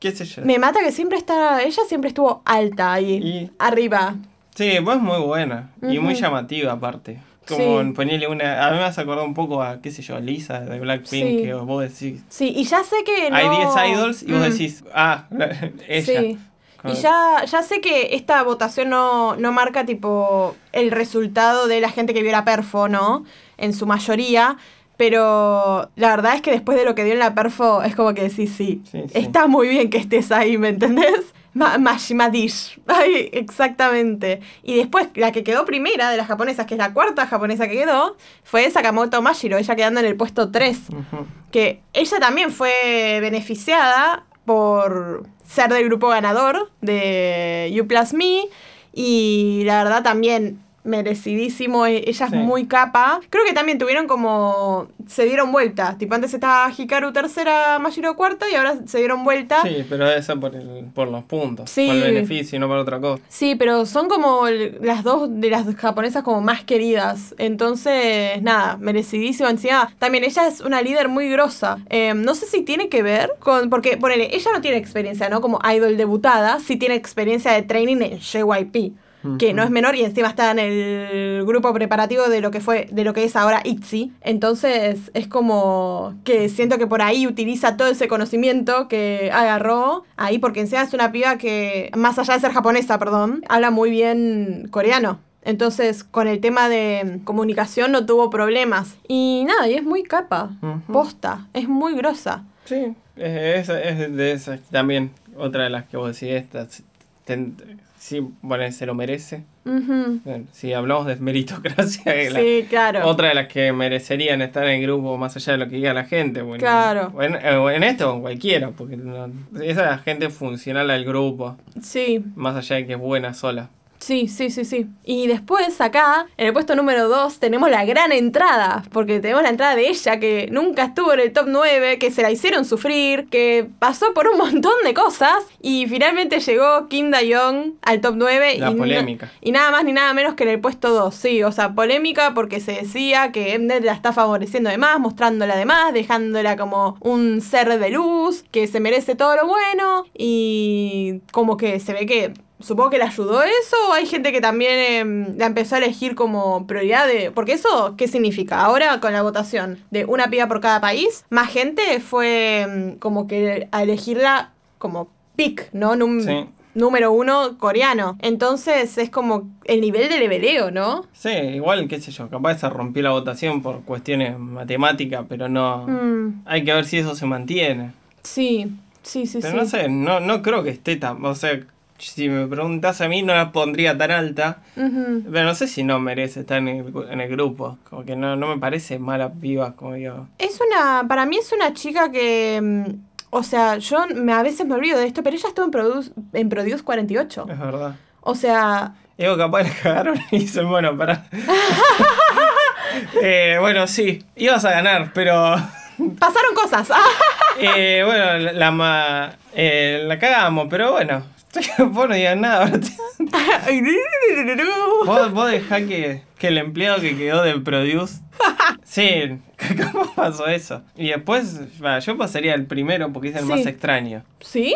¿Qué sé yo? Me mata que siempre está... Ella siempre estuvo alta ahí, Y- arriba. Sí, pues muy buena. Y muy llamativa, aparte. Como Sí. ponerle una. A mí me has acordado un poco a, qué sé yo, a Lisa de Blackpink, Sí. que vos decís. Sí, y ya sé que no... Hay 10 idols y vos Mm. decís, ah, *laughs* ella. Sí. Y ya, ya sé que esta votación no, no marca tipo el resultado de la gente que vio la perfo, ¿no? En su mayoría. Pero la verdad es que después de lo que dio en la perfo, es como que decís, sí, Sí, sí. está muy bien que estés ahí, ¿me entendés? Ma Mashimadish. *laughs* Ay, exactamente. Y después, la que quedó primera de las japonesas, que es la cuarta japonesa que quedó, fue Sakamoto Mashiro, ella quedando en el puesto 3 Ujú. que ella también fue beneficiada por ser del grupo ganador de You Plus Me. Y la verdad también merecidísimo, e- ella es Sí. muy capa. Creo que también tuvieron como se dieron vuelta, tipo antes estaba Hikaru tercera, Mashiro cuarta y ahora se dieron vuelta. Sí, pero ser por, el, por los puntos. Sí. Por el beneficio y no por otra cosa. Sí, pero son como las dos de las japonesas como más queridas. Entonces, nada, merecidísimo. Encima, también ella es una líder muy grosa. Eh, no sé si tiene que ver con. Porque, ponele, ella no tiene experiencia, ¿no? Como idol debutada, sí tiene experiencia de training en JYP. Que no es menor y encima está en el grupo preparativo de lo que fue, de lo que es ahora ITZY. Entonces es como que siento que por ahí utiliza todo ese conocimiento que agarró ahí, porque encima es una piba que, más allá de ser japonesa, perdón, habla muy bien coreano. Entonces, con el tema de comunicación no tuvo problemas. Y nada, y es muy capa. Posta. Es muy grosa. Sí, es, es de esas también. Otra de las que vos decís, esta, ten- sí, bueno, se lo merece. Bueno, si hablamos de meritocracia, la- Sí, claro. otra de las que merecerían estar en el grupo más allá de lo que diga la gente. Bueno, Claro. en, en esto o en cualquiera, porque no- esa es la gente funcional al grupo, Sí. más allá de que es buena sola. Sí, sí, sí, sí. Y después acá, en el puesto número 2, tenemos la gran entrada, porque tenemos la entrada de ella, que nunca estuvo en el top 9, que se la hicieron sufrir, que pasó por un montón de cosas, y finalmente llegó Kim Da-young al top 9. La y, polémica. na- y nada más ni nada menos que en el puesto 2, sí, o sea, polémica porque se decía que Mnet la está favoreciendo de más, mostrándola de más, dejándola como un ser de luz, que se merece todo lo bueno, y como que se ve que supongo que le ayudó eso o hay gente que también em, la empezó a elegir como prioridad de... Porque eso, ¿qué significa? Ahora con la votación de una piba por cada país, más gente fue em, como que a elegirla como pick, ¿no? Num- Sí. Número uno coreano. Entonces es como el nivel de leveleo, ¿no? Sí, igual, qué sé yo, capaz se rompió la votación por cuestiones matemáticas, pero no... Mm, Hay que ver si eso se mantiene. sí, sí, sí, Pero sí. no sé, no, no creo que esté tan... O sea, si me preguntas a mí, no la pondría tan alta. Pero no sé si no merece estar en el, en el grupo. Como que no, no me parece mala piba, como digo. Es una, para mí es una chica que, mm, o sea, yo me, a veces me olvido de esto, pero ella estuvo en Produce, en Produce 48. Es verdad. O sea, Digo, capaz la cagaron y dicen, bueno, para. *laughs* eh, bueno, sí, ibas a ganar, pero. *laughs* pasaron cosas. *laughs* eh, bueno, la, la, ma- eh, la cagamos, pero bueno. Vos no digas nada. *laughs* ¿Vos, vos dejá que, que el empleado que quedó de Produce. Sí, *laughs* ¿cómo pasó eso? Y después, yo pasaría el primero porque es el Sí. más extraño. ¿Sí?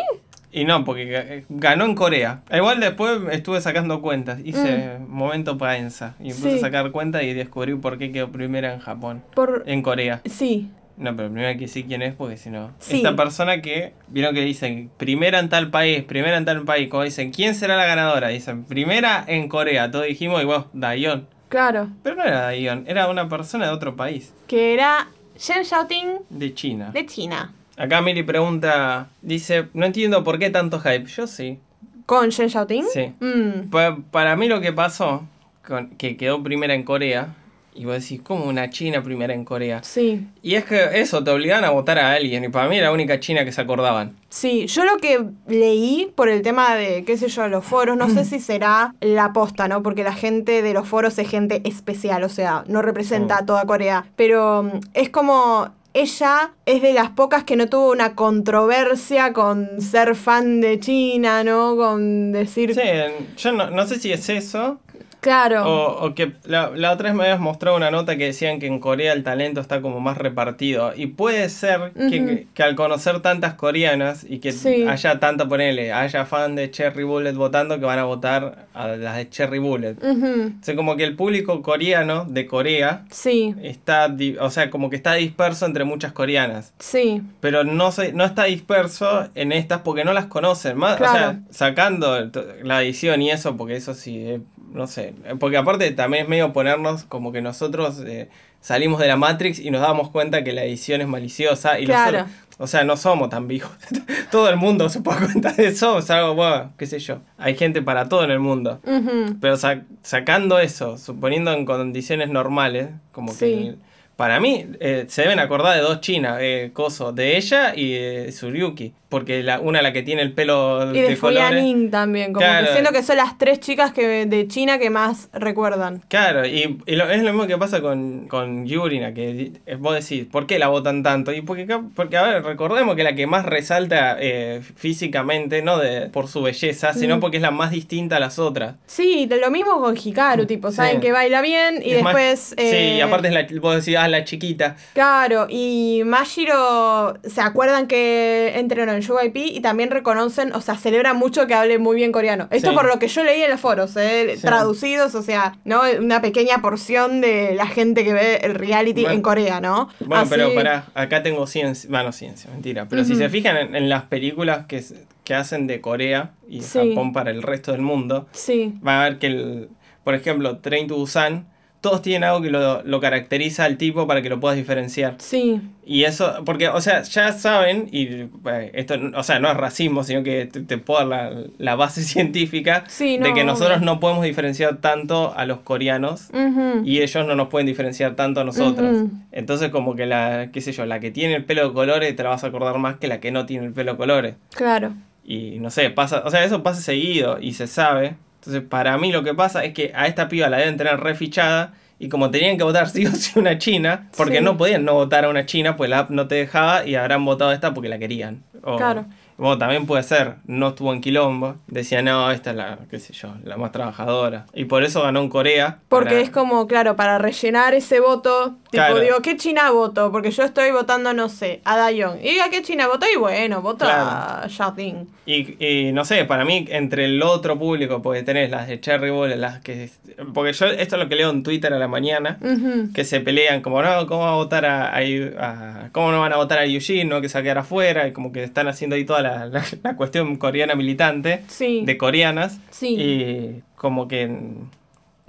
Y no, porque ga- ganó en Corea. Igual después estuve sacando cuentas. Hice momento paenza. Y empecé Mm. Sí. a sacar cuentas y descubrí por qué quedó primera en Japón. Por... En Corea. Sí. No, pero primero hay que decir quién es porque si no. Sí. Esta persona que, vieron que dicen primera en tal país, primera en tal país. Como dicen, ¿quién será la ganadora? Dicen, primera en Corea. Todos dijimos, y vos, Dayon. Claro. Pero no era Dayon, era una persona de otro país, Que era Shen Xiaoting de China. de China. Acá Miri pregunta, dice, no entiendo por qué tanto hype. Yo sí. ¿Con Shen Xiaoting? Sí. Mm. Pa- para mí lo que pasó, con, que quedó primera en Corea, y vos decís, ¿cómo una China primera en Corea? Sí. Y es que eso, te obligaban a votar a alguien, y para mí era la única China que se acordaban. Sí, yo lo que leí por el tema de, qué sé yo, los foros, no sé *clears throat* si será la posta, ¿no? Porque la gente de los foros es gente especial, o sea, no representa Oh. a toda Corea. Pero mm, es como, ella es de las pocas que no tuvo una controversia con ser fan de China, ¿no? Con decir, Sí, yo no, no sé si es eso, claro, o, o que la, la otra vez me habías mostrado una nota que decían que en Corea el talento está como más repartido. Y puede ser que, que al conocer tantas coreanas y que Sí. haya tanta, ponele, haya fan de Cherry Bullet votando que van a votar a las de Cherry Bullet. Ujú, O sea, como que el público coreano de Corea sí, está, o sea, como que está disperso entre muchas coreanas. sí, Pero no, se, no está disperso en estas porque no las conocen. Más, O sea, sacando la edición y eso, porque eso sí, eh, no sé. Porque aparte también es medio ponernos como que nosotros eh, salimos de la Matrix y nos damos cuenta que la edición es maliciosa. Y Claro. nosotros- o sea, no somos tan viejos. *laughs* todo el mundo se puede cuenta de eso. Es algo, bueno, qué sé yo. Hay gente para todo en el mundo. Pero sa- sacando eso, suponiendo en condiciones normales, como Sí. que para mí eh, se deben acordar de dos chinas, eh, coso, de ella y de Suryuki, porque la, una la que tiene el pelo Y de colores. Fuyanin también, como Claro. que siento que son las tres chicas que de China que más recuerdan. Claro, y, y lo- es lo mismo que pasa con, con Yurina, que eh, vos decís, ¿por qué la votan tanto? Y porque, porque a ver, recordemos que la que más resalta eh, físicamente, no de, por su belleza, sino Mm. porque es la más distinta a las otras. Sí, de lo mismo con Hikaru, tipo, Sí. saben que baila bien y Es más- después... sí, eh, y aparte es la, vos decís, ah, la chiquita. Claro, y Mashiro, ¿se acuerdan que entrenó en JYP y también reconocen, o sea, celebran mucho que hable muy bien coreano? Esto Sí. por lo que yo leí en los foros, ¿eh? Sí. traducidos, o sea, ¿no? Una pequeña porción de la gente que ve el reality Bueno. en Corea, ¿no? Bueno, Así- pero pará, acá tengo ciencia, bueno, ciencia, mentira, pero si se fijan en, en las películas que, que hacen de Corea y Sí. Japón para el resto del mundo, Sí, van a ver que, el, por ejemplo, Train to Busan, todos tienen algo que lo, lo caracteriza al tipo para que lo puedas diferenciar. sí, Y eso, porque, o sea, ya saben, y eh, esto, o sea, no es racismo, sino que te, te puedo dar la, la base *laughs* científica Sí, de no, que nosotros no podemos diferenciar tanto a los coreanos y ellos no nos pueden diferenciar tanto a nosotros. Entonces como que la, qué sé yo, la que tiene el pelo de colores te la vas a acordar más que la que no tiene el pelo de colores. claro. Y no sé, pasa, o sea, eso pasa seguido y se sabe. Entonces para mí lo que pasa es que a esta piba la deben tener refichada y como tenían que votar *laughs* sí o sí una china, porque Sí. no podían no votar a una china, pues la app no te dejaba y habrán votado a esta porque la querían. O- Claro. Bueno, también puede ser, no estuvo en quilombo, decía, no, esta es la, qué sé yo, la más trabajadora. Y por eso ganó en Corea. Porque para- es como, claro, para rellenar ese voto, tipo, Claro. digo, ¿qué China voto? Porque yo estoy votando, no sé, a Dayon. Y diga, ¿qué China voto? Y bueno, voto a Xiaoting. Y, y no sé, para mí, entre el otro público, porque tenés las de Cherry Ball, las que. Porque yo, esto es lo que leo en Twitter a la mañana, que se pelean, como, no, ¿cómo va a votar a. a- a- ¿Cómo no van a votar a Eugene, no? Que se va a quedar afuera, y como que están haciendo ahí toda la, la- la cuestión coreana militante, Sí. de coreanas, Sí. y como que.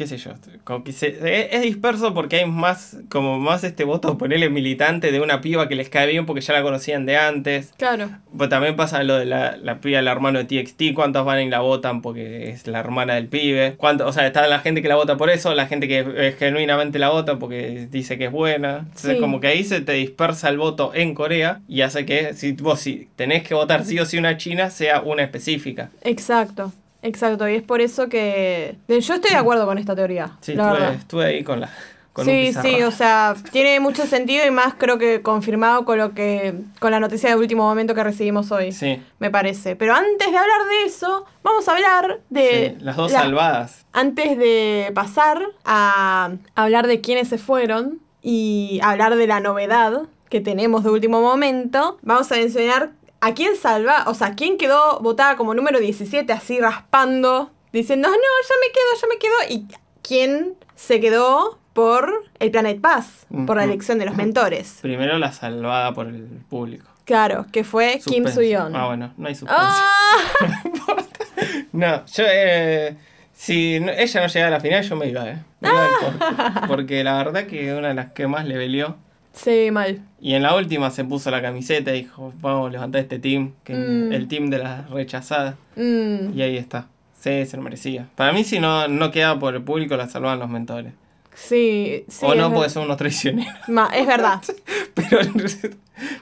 Qué sé yo, como que se- es, disperso porque hay más, como más este voto, ponerle militante de una piba que les cae bien porque ya la conocían de antes. Claro. Pues también pasa lo de la, la piba del hermano de TXT, cuántos van y la votan porque es la hermana del pibe. ¿Cuánto, o sea, está la gente que la vota por eso, la gente que eh, genuinamente la vota porque dice que es buena. Entonces, Sí. como que ahí se te dispersa el voto en Corea y hace que si vos si tenés que votar sí o sí una china, sea una específica. Exacto. Exacto. Y es por eso que. Yo estoy de acuerdo con esta teoría. Sí, la estuve, ahí con la, con sí, sí, o sea, tiene mucho sentido y más creo que confirmado con lo que con la noticia de último momento que recibimos hoy, Sí, me parece. Pero antes de hablar de eso, vamos a hablar de sí, las dos la- salvadas. Antes de pasar a hablar de quiénes se fueron y hablar de la novedad que tenemos de último momento, vamos a mencionar a quién salva, o sea, quién quedó votada como número 17 así raspando, diciendo, no, yo me quedo, yo me quedo, y quién se quedó por el Planet Paz, por la elección de los mentores. Primero la salvada por el público. Claro, que fue Kim. Soo-yeon. Ah, bueno, no hay suspenso. ¡Ah! *laughs* No, yo, eh, si no- ella no llegaba a la final, yo me iba, ¿eh? Me iba podcast. Porque la verdad que una de las que más le peleó. Sí, mal. Y en la última se puso la camiseta y dijo, vamos a levantar este team, que Mm. el team de las rechazadas. Mm, Y ahí está. Sí, se lo merecía. Para mí, si no, no quedaba por el público, la salvaban los mentores. sí, sí. o no, porque son unos traicioneros. Ma- es verdad. *laughs* Pero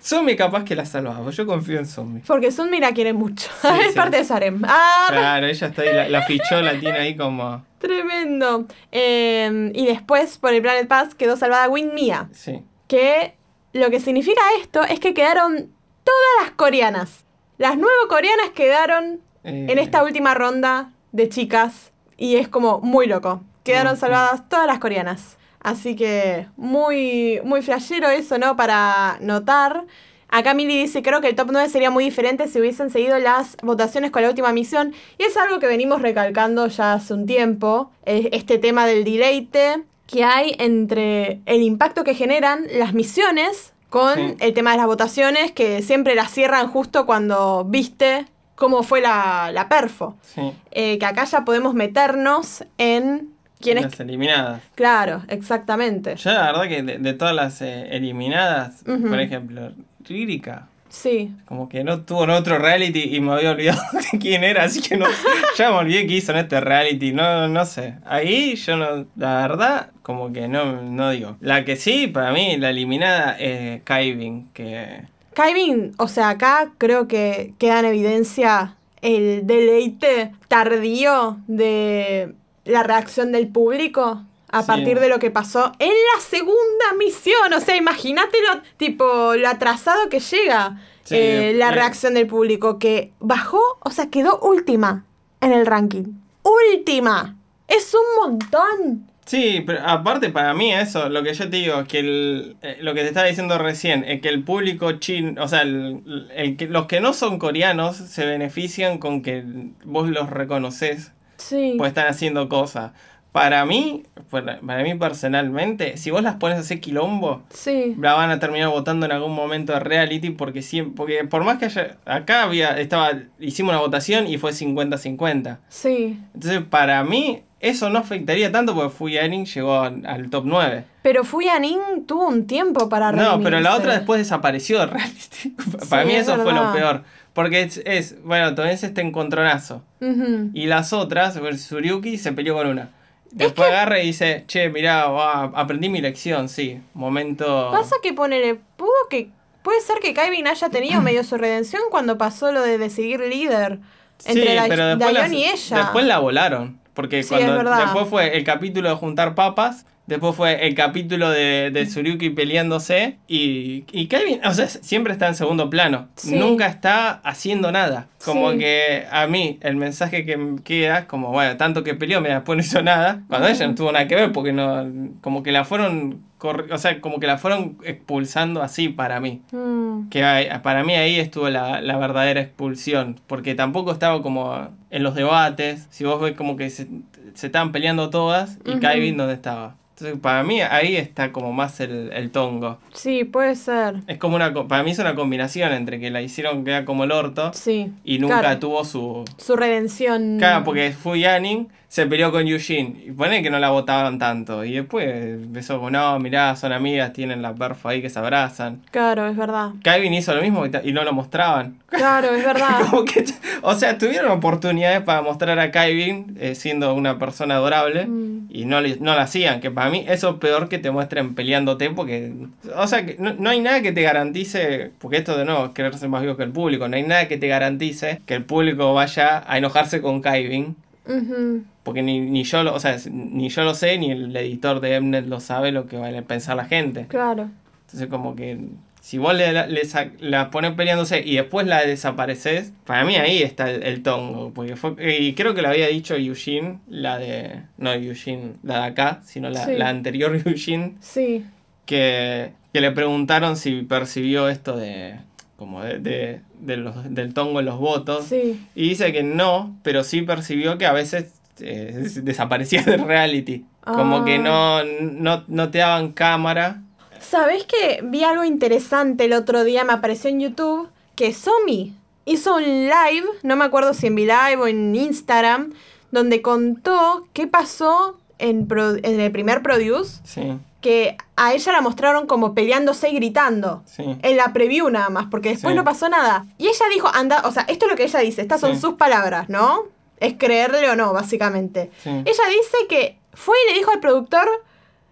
Zombie capaz que la salvaba. Yo confío en Zombie. Porque Sun la quiere mucho. Sí, *laughs* es sí. parte de Sarem. ¡Ah! Claro, ella está ahí, la, la fichó, la tiene ahí como... Tremendo. Eh, y después, por el Planet Pass, quedó salvada Win Mia. Sí. Que lo que significa esto es que quedaron todas las coreanas. Las nueve coreanas quedaron Eh, en esta última ronda de chicas. Y es como muy loco. Quedaron Ujú. salvadas todas las coreanas. Así que muy, muy flashero eso, ¿no? Para notar. Acá Mili dice, creo que el top 9 sería muy diferente si hubiesen seguido las votaciones con la última misión. Y es algo que venimos recalcando ya hace un tiempo. eh, Este tema del deleite que hay entre el impacto que generan las misiones con Sí. el tema de las votaciones, que siempre las cierran justo cuando viste cómo fue la, la perfo. Sí. Eh, que acá ya podemos meternos en quién es... Las eliminadas. Claro, exactamente. Yo la verdad que de, de todas las eh, eliminadas, por ejemplo, Rírica, Sí. como que no tuvo en otro reality y me había olvidado *laughs* de quién era, así que no ya me olvidé qué hizo en este reality, no, no sé. Ahí yo no, la verdad, como que no, no digo. La que sí, para mí, la eliminada es Kaivin, que Kaivin, o sea, acá creo que queda en evidencia el deleite tardío de la reacción del público a Sí. partir de lo que pasó en la segunda misión. O sea, imagínatelo, tipo, lo atrasado que llega Sí, eh, la eh. reacción del público, que bajó, o sea, quedó última en el ranking. Última. Es un montón. Sí, pero aparte para mí eso, lo que yo te digo, que el, eh, lo que te estaba diciendo recién, es que el público chino, o sea, el, el que, los que no son coreanos se benefician con que vos los reconoces, Sí. pues están haciendo cosas. Para mí, para, para mí personalmente, si vos las pones a hacer quilombo, sí. la van a terminar votando en algún momento de reality porque siempre, porque por más que haya, acá había, estaba, hicimos una votación y fue 50-50. Sí. Entonces, para mí, eso no afectaría tanto porque Fu Yanin llegó al, top 9. Pero Fuyanin tuvo un tiempo para No, pero la otra después desapareció de reality. *laughs* para mí es eso fue lo peor. Porque es, es bueno, todavía es este encontronazo. Y las otras, Suryuki se peleó con una. Después agarra y dice, che, mirá, aprendí mi lección, sí. Momento... Pasa que ponele, pudo que puede ser que Kaivin haya tenido medio su redención cuando pasó lo de decidir líder entre sí, Da- pero después, las- y ella. después la volaron. Porque Sí, cuando es verdad. después fue el capítulo de juntar papas, después fue el capítulo de, de Tsuruki peleándose y, y Kevin, o sea, siempre está en segundo plano. Sí. Nunca está haciendo nada. Como Sí. que a mí el mensaje que me queda es como, bueno, tanto que peleó, mira, después no hizo nada. Cuando ella no tuvo nada que ver porque no, como que la fueron, o sea, como que la fueron expulsando así para mí. Mm, Que hay- para mí ahí estuvo la, la verdadera expulsión, porque tampoco estaba como en los debates, si vos ves como que se, se estaban peleando todas y Ujú. Kaivin dónde estaba. Entonces para mí ahí está como más el, el tongo. sí, puede ser. Es como una, para mí es una combinación entre que la hicieron quedar como el orto Sí. y nunca claro. tuvo su... Su redención. Claro, porque fue Yanning, se peleó con Eugene. Y pone que no la votaban tanto. Y después empezó con, no, mirá, son amigas, tienen la perfo ahí que se abrazan. Claro, es verdad. Kevin hizo lo mismo y no lo mostraban. Claro, es *laughs* verdad. Como que, o sea, tuvieron oportunidades para mostrar a Kevin eh, siendo una persona adorable Mm. y no, le- no lo hacían. Que para mí eso es peor que te muestren peleándote porque, o sea, que no, no hay nada que te garantice, porque esto de nuevo es querer ser más vivo que el público, no hay nada que te garantice que el público vaya a enojarse con Kevin. Ujú. Porque ni, ni yo lo, o sea, ni yo lo sé, ni el editor de Mnet lo sabe lo que va a pensar la gente. Claro. Entonces como que si vos le, le la pones peleándose y después la desapareces, para mí ahí está el, el tongo. Porque fue, y creo que lo había dicho Eugene, la de. No Eugene, la de acá, sino la, Sí. la anterior *laughs* Eugene, Sí. que, que le preguntaron si percibió esto de. como de, de- de los, del tongo en los votos. Sí. Y dice que no, pero sí percibió que a veces eh, *laughs* desaparecía de reality. Como Ah. que no, no, no te daban cámara. ¿Sabés que vi algo interesante el otro día? Me apareció en YouTube que Somi hizo un live, no me acuerdo si en V-Live o en Instagram, donde contó qué pasó en, Pro- en el primer Produce, Sí, que a ella la mostraron como peleándose y gritando. sí. En la preview nada más, porque después Sí. no pasó nada. Y ella dijo, anda, o sea, esto es lo que ella dice, estas son sus palabras, ¿no? Es creerle o no, básicamente. Sí. Ella dice que fue y le dijo al productor,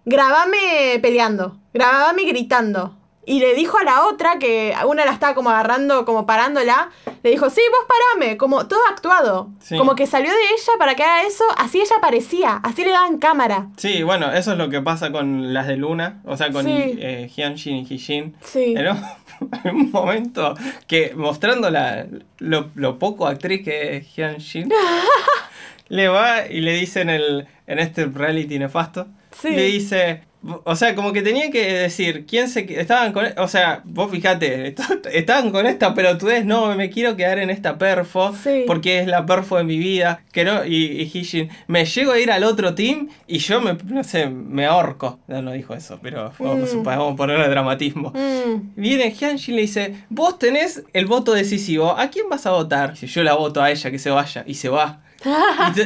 grabame peleando, grabame gritando. Y le dijo a la otra, que una la estaba como agarrando, como parándola, le dijo, sí, vos parame, como todo actuado. Sí. Como que salió de ella para que haga eso, así ella parecía, así le daban cámara. Sí, bueno, eso es lo que pasa con las de Luna, o sea, con Sí. eh, Hyunjin y Hijin. Sí. En un, en un momento que mostrando la, lo, lo poco actriz que es Hyunjin, *laughs* le va y le dice en, el, en este reality nefasto, Sí. le dice, o sea, como que tenía que decir quién se estaban con, o sea, vos fijate, est- estaban con esta pelotudez, no, me quiero quedar en esta perfo, Sí. porque es la perfo de mi vida, que no, y, y Hijin, me llego a ir al otro team y yo me, no sé, me ahorco. No, no dijo eso, pero vamos, Mm. vamos a ponerle dramatismo. Mm. Viene Hyunjin y le dice, vos tenés el voto decisivo, ¿a quién vas a votar? Si yo la voto a ella, que se vaya, y se va.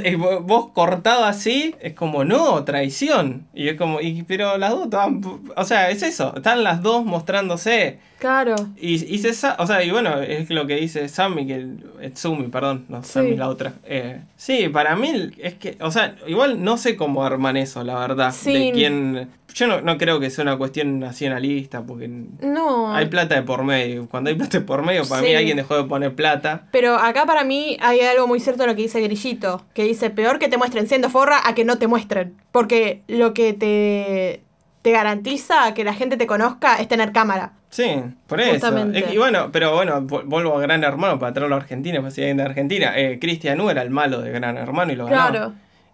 Y vos cortado así, es como, no, traición. Y es como, y, pero las dos estaban, o sea, es eso, están las dos mostrándose. Claro. Y, y se o sea, y bueno, es lo que dice Sammy, que eh, Tsumi, perdón, no, Sí. Sammy la otra. Eh, sí, para mí es que, o sea, igual no sé cómo arman eso, la verdad. De Sí. quién, yo no, no creo que sea una cuestión nacionalista, porque No. hay plata de por medio. Cuando hay plata de por medio, para Sí. mí alguien dejó de poner plata. Pero acá para mí hay algo muy cierto en lo que dice Grillito, que dice peor que te muestren siendo forra a que no te muestren. Porque lo que te, te garantiza que la gente te conozca es tener cámara. Sí, por eso. Justamente. Y bueno, pero bueno, vu- vuelvo a Gran Hermano para traerlo a Argentina, si alguien de Argentina. Eh, Cristian U era el malo de Gran Hermano y lo ganó. Claro.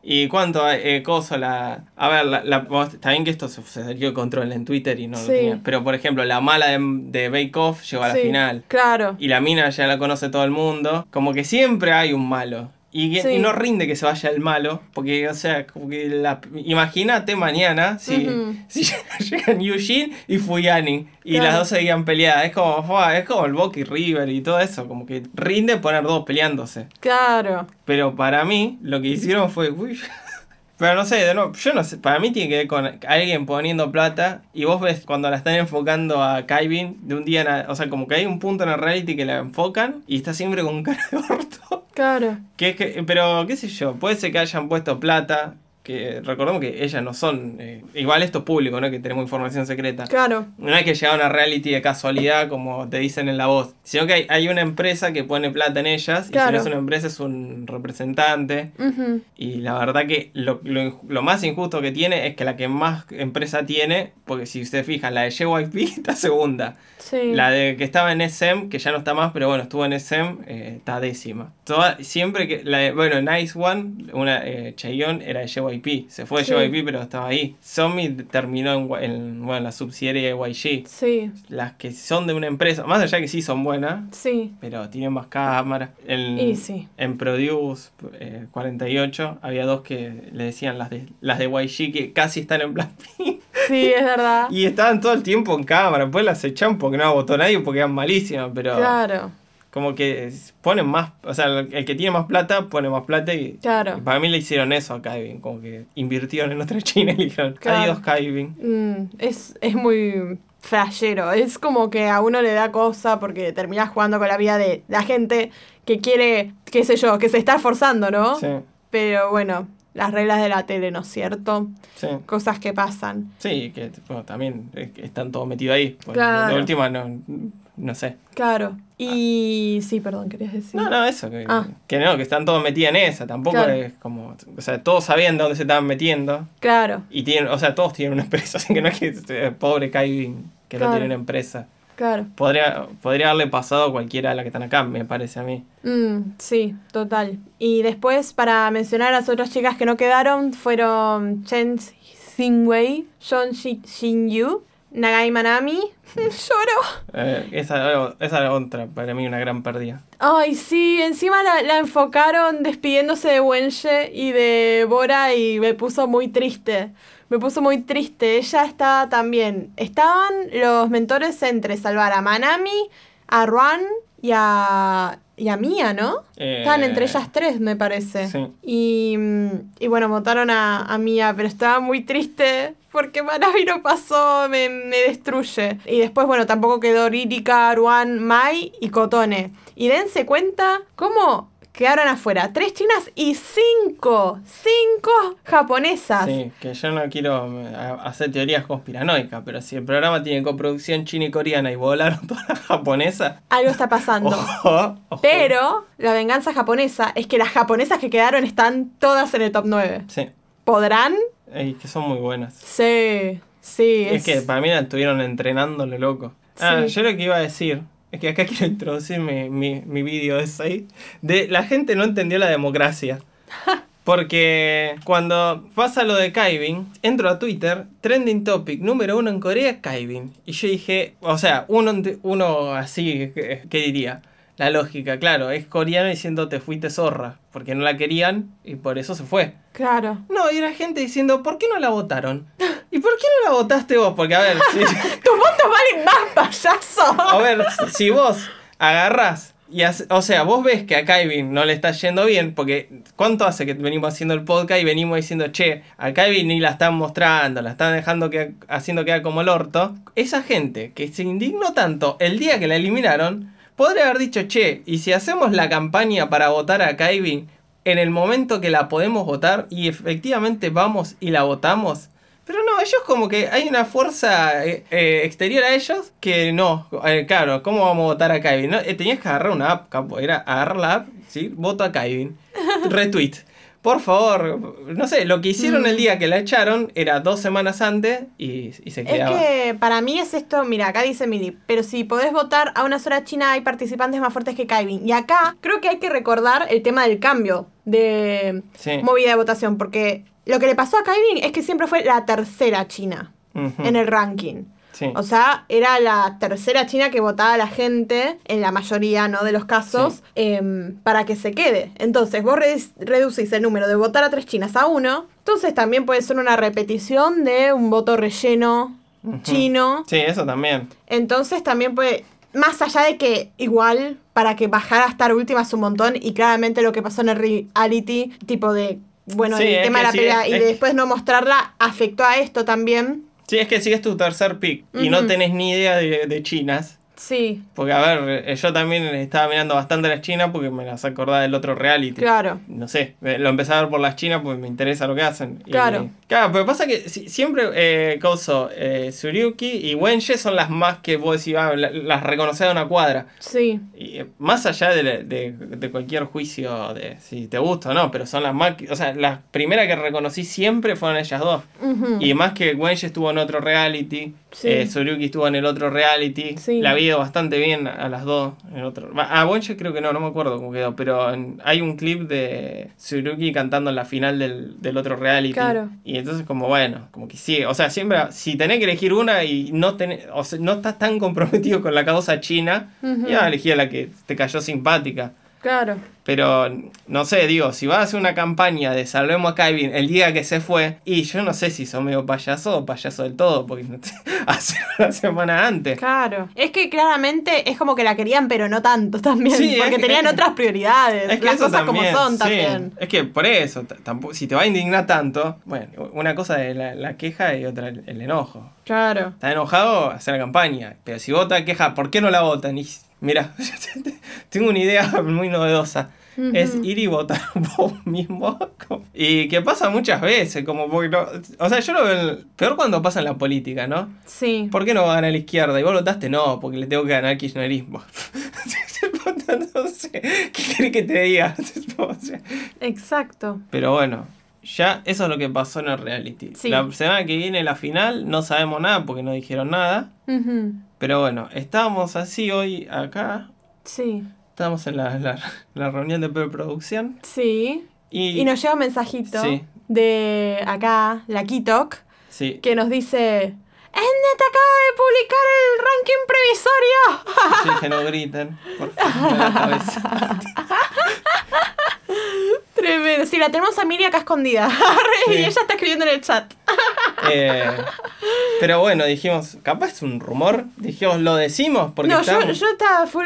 ¿Y cuánto eh, cosa la... A ver, la, la- bien que esto se, se salió de control en Twitter y no Sí. lo tenía. Pero por ejemplo, la mala de, de Bake Off llegó a la Sí, final. Claro. Y la mina ya la conoce todo el mundo. Como que siempre hay un malo. Y, que- Sí. y no rinde que se vaya el malo. Porque, o sea, como que la, imagínate mañana si, si *laughs* llegan Eugene y Fuyani. Y Claro. las dos seguían peleadas. Es como, es como el Boca y River y todo eso. Como que rinde poner dos peleándose. Claro. Pero para mí, lo que hicieron fue. uy, pero no sé, de nuevo, yo no sé. Para mí tiene que ver con alguien poniendo plata. Y vos ves cuando la están enfocando a Kaivin de un día. en a- o sea, como que hay un punto en el reality que la enfocan. Y está siempre con cara de orto. Claro. Que es que, pero qué sé yo, puede ser que hayan puesto plata. Que recordemos que ellas no son. eh, igual esto es público, no que tenemos información secreta. Claro. No es que llegaron a reality de casualidad, como te dicen en la voz, sino que hay, hay una empresa que pone plata en ellas, y si Claro. no es una empresa es un representante. Ujú. Y la verdad que lo, lo lo más injusto que tiene es que la que más empresa tiene, porque si se fijan, la de JYP *laughs* está segunda. Sí. La de que estaba en SM, que ya no está más, pero bueno, estuvo en SM, eh, está décima. Toda, siempre que, la bueno, Nice One, una, eh, era de JYP, se fue de Sí. JYP pero estaba ahí. Somi terminó en, en, bueno, la subserie de YG. Sí. Las que son de una empresa, más allá que sí son buenas, Sí. pero tienen más cámaras. En, Y sí. en Produce eh, 48 había dos que le decían las de, las de YG que casi están en Blackpink. Sí, es verdad. *laughs* Y estaban todo el tiempo en cámara, después las echan porque no votó nadie porque eran malísimas, pero Claro. Como que ponen más, o sea, el que tiene más plata pone más plata y, Claro. y para mí le hicieron eso a Kevin, como que invirtieron en otra *laughs* China y le dijeron, Claro. adiós Kevin. Mm, es, es muy flashero. Es como que a uno le da cosa porque terminas jugando con la vida de la gente que quiere, qué sé yo, que se está esforzando, ¿no? Sí, Pero bueno, las reglas de la tele, ¿no es cierto? sí. Cosas que pasan. Sí, que bueno, también eh, están todos metidos ahí. Claro. De última no, no sé. Claro. Y sí, perdón, querías decir. No, no, eso, que, Ah. que no, que están todos metidos en esa, tampoco Claro. es como, o sea, todos sabían de dónde se estaban metiendo. Claro, Y tienen, o sea, todos tienen una empresa, *laughs* así que no es que eh, pobre Kyvin que Claro. no tiene una empresa. claro. Podría, podría haberle pasado a cualquiera de las que están acá, me parece a mí. Mm, sí, total. Y después, para mencionar a las otras chicas que no quedaron, fueron Chen Xingwei, Shi- Shin-yu, Nagai Manami. *laughs* Lloro. Eh, esa, esa era otra, para mí una gran pérdida. Ay, sí, encima la, la enfocaron despidiéndose de Wenche y de Bora y me puso muy triste. Me puso muy triste. Ella está también. Estaban los mentores entre salvar a Manami, a Ruan y a, y a Mia, ¿no? Eh, Estaban entre ellas tres, me parece. Sí. Y, mm, y bueno, votaron a, a Mia, pero estaba muy triste porque *laughs* Manami no pasó, me, me destruye. Y después, bueno, tampoco quedó Ririka, Ruan, Mai y Kotone. Y dense cuenta cómo quedaron afuera. Tres chinas y cinco, cinco japonesas. Sí, que yo no quiero eh, hacer teorías conspiranoicas, pero si el programa tiene coproducción china y coreana y volaron *laughs* todas las japonesas, Algo está pasando. *laughs* ojo, ojo. Pero la venganza japonesa es que las japonesas que quedaron están todas en el top 9. Sí, ¿Podrán? y que son muy buenas. Sí, sí. Es que para mí la estuvieron entrenándole loco. Ah, Sí. yo lo que iba a decir es que acá quiero introducir mi, mi, mi vídeo ese ahí. De la gente no entendió la democracia. *laughs* Porque cuando pasa lo de Kaivin, entro a Twitter, trending topic número uno en Corea, Kaivin. Y yo dije, o sea, uno, uno así, ¿qué, qué diría? La lógica, claro, es coreano diciendo te fuiste zorra, porque no la querían y por eso se fue. Claro. No, y era gente diciendo, ¿por qué no la votaron? ¿Y por qué no la votaste vos? Porque, a ver, si, *laughs* ¡Tus votos valen más, payaso! a ver, si vos agarrás y hace- o sea, vos ves que a Kevin no le está yendo bien, porque ¿cuánto hace que venimos haciendo el podcast y venimos diciendo, che, a Kevin ni la están mostrando, la están dejando que, haciendo quedar como el orto? Esa gente que se indignó tanto el día que la eliminaron, podría haber dicho, che, y si hacemos la campaña para votar a Kevin en el momento que la podemos votar y efectivamente vamos y la votamos. Pero no, ellos como que hay una fuerza eh, eh, exterior a ellos que no. Eh, claro, ¿cómo vamos a votar a Kevin? No, tenías que agarrar una app, capo. Era agarrar la app, ¿sí? Voto a Kevin. *laughs* Retweet. Por favor, no sé, lo que hicieron Mm. el día que la echaron era dos semanas antes y, y se Es quedaba. que para mí es esto, mira, acá dice Mili, pero si podés votar a una sola China hay participantes más fuertes que Kaivin. Y acá creo que hay que recordar el tema del cambio de Sí. movida de votación, porque lo que le pasó a Kaivin es que siempre fue la tercera China en el ranking. Sí. O sea, era la tercera China que votaba a la gente, en la mayoría ¿no? de los casos, em, para que se quede. Entonces, vos re- reducís el número de votar a tres chinas a uno. Entonces, también puede ser una repetición de un voto relleno chino. Sí, eso también. Entonces, también puede. Más allá de que igual, para que bajara a estar última es un montón, y claramente lo que pasó en el reality, tipo de. Bueno, Sí, el tema de la pelea y es- de después no mostrarla afectó a esto también. Sí, es que si es tu tercer pick y no tenés ni idea de, de chinas. Sí, Porque, a ver, eh, yo también estaba mirando bastante las chinas porque me las acordaba del otro reality. claro. No sé, eh, lo empecé a ver por las chinas porque me interesa lo que hacen. Y- Claro. claro, pero pasa que si- siempre, eh, Koso, eh, y Wenje son las más que vos decís, ah, la- las reconoces de una cuadra. Sí. Y eh, más allá de, de- de cualquier juicio de si te gusta o no, pero son las más. que- O sea, las primeras que reconocí siempre fueron ellas dos. Ujú. Y más que Wenji estuvo en otro reality, Sí. eh, Tsuruki estuvo en el otro reality, Sí. la vi bastante bien a las dos. En otro, a Wenji creo que no, no me acuerdo cómo quedó, pero hay un clip de Tsuruki cantando en la final del, del otro reality. Claro. Y entonces como bueno, como que sigue. O sea, siempre, si tenés que elegir una y no, tenés, o sea, no estás tan comprometido con la causa china, ya elegí a la que te cayó simpática. Claro. Pero, no sé, digo, si vas a hacer una campaña de salvemos a Kevin el día que se fue, y yo no sé si son medio payaso o payaso del todo, porque no te- *laughs* hace una semana antes. Claro. Es que claramente es como que la querían, pero no tanto también. Sí, es porque que- tenían es que- otras prioridades. Es que las cosas también, como son sí. también. Es que por eso, tampoco, si te va a indignar tanto, bueno, una cosa es la, la queja y otra el, el enojo. Claro. Está enojado, hacer la campaña. Pero si vota queja, ¿por qué no la votan? Y mira, *laughs* tengo una idea muy novedosa. Es ir y votar *laughs* vos mismo. Y que pasa muchas veces, como porque no- O sea, yo lo veo peor cuando pasa en la política, ¿no? Sí. ¿Por qué no va a ganar la izquierda? ¿Y vos votaste? No, porque le tengo que ganar al kirchnerismo. *laughs* no sé, ¿qué querés que te diga? Exacto. Pero bueno, ya eso es lo que pasó en el reality. Sí. La semana que viene la final no sabemos nada porque no dijeron nada. Ujú. Pero bueno, estábamos así hoy acá. Sí. Estábamos en la, la- la reunión de preproducción. Sí. Y, Y nos llega un mensajito Sí. de acá, la Kitok, sí, que nos dice... Mnet acaba de publicar el ranking previsorio. sí, que no griten. Por favor, me da la cabeza. *laughs* Tremendo. Sí, la tenemos a Miri acá escondida. *laughs* y ella está escribiendo en el chat. *laughs* Eh, pero bueno, dijimos, capaz es un rumor. Dijimos, lo decimos porque no, yo, estaba full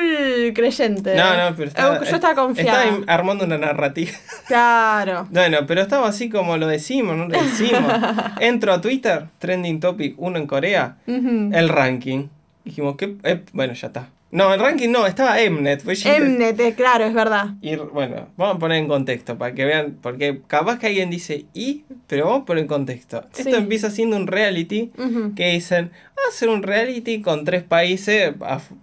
creyente. No, no, pero estaba, Yo estaba confiada. estaba armando una narrativa. Claro. *laughs* Bueno, pero estaba así como lo decimos, no lo decimos. Entro a Twitter, trending topic 1 en Corea, el ranking. Dijimos, ¿qué? Eh, bueno, ya está. No, el ranking no, estaba Mnet. Mnet, eh, claro, es verdad. Y bueno, vamos a poner en contexto para que vean, porque capaz que alguien dice y, pero vamos a poner en contexto. Sí. Esto empieza siendo un reality Ujú. que dicen, "Ah, hacer un reality con tres países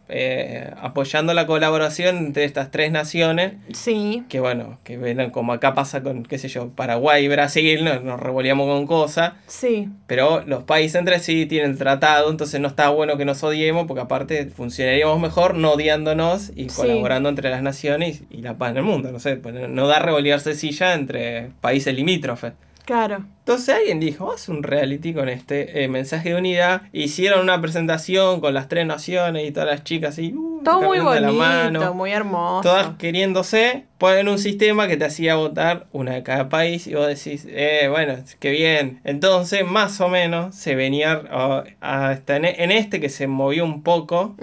eh, apoyando la colaboración entre estas tres naciones. Sí. Que bueno, que ven como acá pasa con, qué sé yo, Paraguay y Brasil, nos, nos revoleamos con cosas. Sí. Pero los países entre sí tienen tratado, entonces no está bueno que nos odiemos, porque aparte funcionaríamos mejor no odiándonos y Sí. colaborando entre las naciones y la paz en el mundo. No sé, pues no- no da revolearse silla entre países limítrofes. Claro. Entonces alguien dijo, haz un reality con este eh, mensaje de unidad. Hicieron una presentación con las tres naciones y todas las chicas y uh, Todo muy bonito, mano muy hermoso. todas queriéndose, ponen un sistema que te hacía votar una de cada país y vos decís, eh, bueno, qué bien. Entonces, más o menos, se venía oh, hasta en, en este que se movió un poco,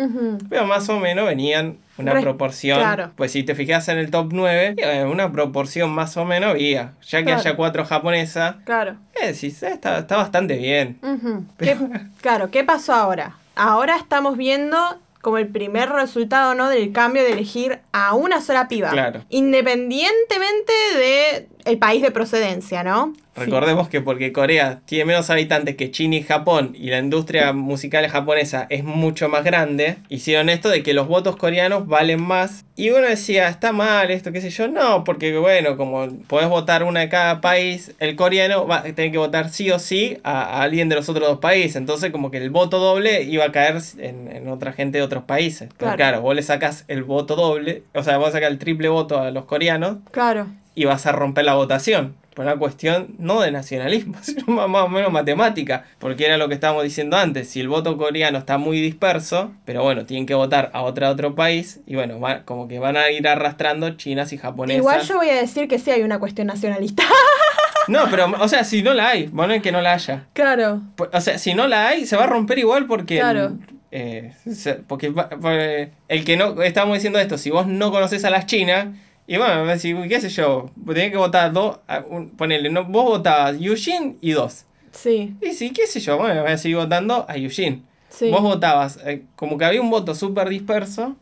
pero más o menos venían una Re- proporción. claro. Pues si te fijas en el top 9, eh, una proporción más o menos había. Ya que Claro. haya cuatro japonesas, Claro. eh, decís, eh, está, está bastante bien. Ujú. ¿Qué- claro, ¿qué pasó ahora? Ahora estamos viendo como el primer resultado, ¿no? Del cambio de elegir a una sola piba. Claro. Independientemente de el país de procedencia, ¿no? Sí. Recordemos que porque Corea tiene menos habitantes que China y Japón y la industria musical japonesa es mucho más grande, hicieron esto de que los votos coreanos valen más. Y uno decía, está mal esto, qué sé yo. No, porque bueno, como podés votar una de cada país, el coreano va a tener que votar sí o sí a, a alguien de los otros dos países. Entonces como que el voto doble iba a caer en, en otra gente de otros países. Pero Claro. claro, vos le sacás el voto doble, o sea, vos sacás el triple voto a los coreanos Claro. y vas a romper la votación. Por una cuestión no de nacionalismo, *laughs* sino más o menos matemática. Porque era lo que estábamos diciendo antes. Si el voto coreano está muy disperso, pero bueno, tienen que votar a otra otro país. Y bueno, va- como que van a ir arrastrando chinas y japonesas. Igual yo voy a decir que sí hay una cuestión nacionalista. *laughs* No, pero, o sea, si no la hay, bueno, es que no la haya. claro. O sea, si no la hay, se va a romper igual porque. Claro. eh, porque el que no. Estamos diciendo esto, si vos no conoces a las chinas. Y bueno, me decís, qué sé yo, tenés que votar dos. un- Ponele, no, vos votabas Yushin y dos. Sí. Y sí, qué sé yo, bueno, voy a seguir votando a Yushin. Sí. Vos votabas, eh, como que había un voto súper disperso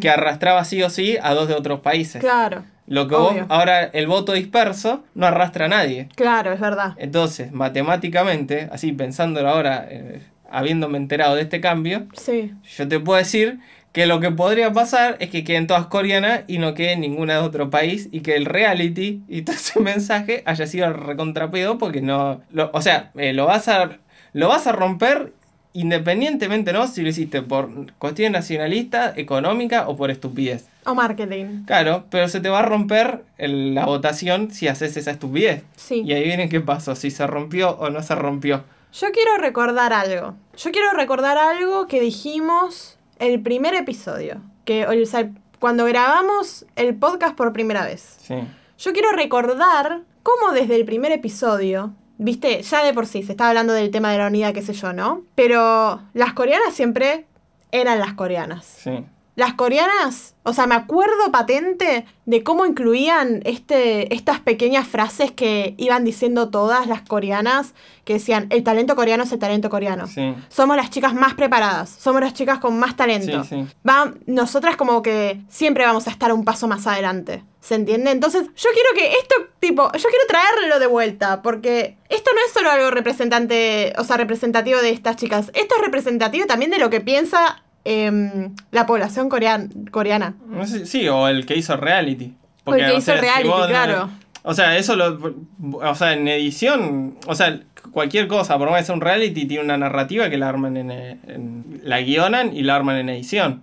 que arrastraba sí o sí a dos de otros países. Claro. Lo que obvio. vos, ahora el voto disperso no arrastra a nadie. Claro, es verdad. Entonces, matemáticamente, así pensándolo ahora, eh, habiéndome enterado de este cambio, Sí. yo te puedo decir que lo que podría pasar es que queden todas coreanas y no quede ninguna de otro país y que el reality y todo ese mensaje haya sido recontrapedo porque no... lo- o sea, eh, lo, vas a, lo vas a romper independientemente, ¿no? Si lo hiciste por cuestión nacionalista, económica o por estupidez. O marketing. Claro, pero se te va a romper el- la votación si haces esa estupidez. Sí. Y ahí viene qué pasó, si se rompió o no se rompió. Yo quiero recordar algo. Yo quiero recordar algo que dijimos el primer episodio. Que, o sea, cuando grabamos el podcast por primera vez. Sí. Yo quiero recordar cómo desde el primer episodio, viste, ya de por sí se estaba hablando del tema de la unidad, qué sé yo, ¿no? Pero las coreanas siempre eran las coreanas. Sí. Las coreanas, o sea, me acuerdo patente de cómo incluían este, estas pequeñas frases que iban diciendo todas las coreanas, que decían, el talento coreano es el talento coreano. Sí. Somos las chicas más preparadas, somos las chicas con más talento. Sí, sí. Va, nosotras como que siempre vamos a estar un paso más adelante. ¿Se entiende? Entonces, yo quiero que esto, tipo, yo quiero traerlo de vuelta, porque esto no es solo algo representante, o sea, representativo de estas chicas, esto es representativo también de lo que piensa em, la población corean- coreana. Sé, sí, o el que hizo reality. O el que hizo sea, si reality, vos claro. O sea, eso lo. O sea, en edición. O sea, cualquier cosa, por más que sea un reality, tiene una narrativa que la arman en, en- La guionan y la arman en edición.